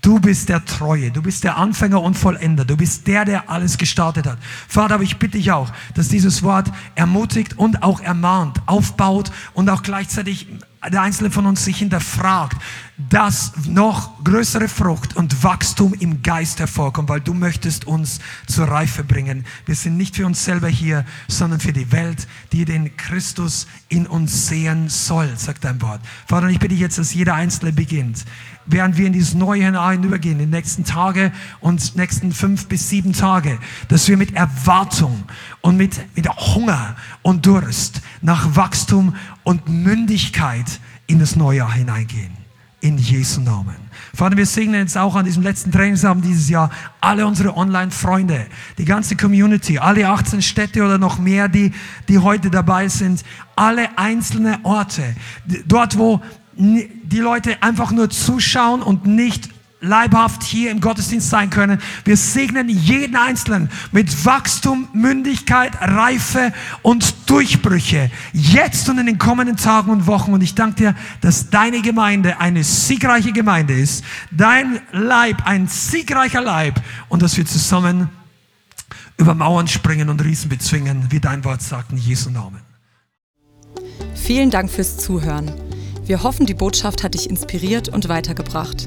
Du bist der Treue, du bist der Anfänger und Vollender, du bist der, der alles gestartet hat. Vater, aber ich bitte dich auch, dass dieses Wort ermutigt und auch ermahnt, aufbaut und auch gleichzeitig der Einzelne von uns sich hinterfragt, dass noch größere Frucht und Wachstum im Geist hervorkommt, weil du möchtest uns zur Reife bringen. Wir sind nicht für uns selber hier, sondern für die Welt, die den Christus in uns sehen soll, sagt dein Wort. Vater, ich bitte jetzt, dass jeder Einzelne beginnt, während wir in dieses neue hineinübergehen, in den nächsten Tage und nächsten fünf bis sieben Tage, dass wir mit Erwartung und mit, mit Hunger und Durst nach Wachstum und Mündigkeit in das neue Jahr hineingehen. In Jesu Namen. Vater, wir segnen jetzt auch an diesem letzten Trainingsabend dieses Jahr alle unsere Online-Freunde, die ganze Community, alle 18 Städte oder noch mehr, die, die heute dabei sind, alle einzelne Orte, dort, wo die Leute einfach nur zuschauen und nicht leibhaft hier im Gottesdienst sein können. Wir segnen jeden Einzelnen mit Wachstum, Mündigkeit, Reife und Durchbrüche. Jetzt und in den kommenden Tagen und Wochen. Und ich danke dir, dass deine Gemeinde eine siegreiche Gemeinde ist. Dein Leib ein siegreicher Leib. Und dass wir zusammen über Mauern springen und Riesen bezwingen, wie dein Wort sagt, in Jesu Namen. Vielen Dank fürs Zuhören. Wir hoffen, die Botschaft hat dich inspiriert und weitergebracht.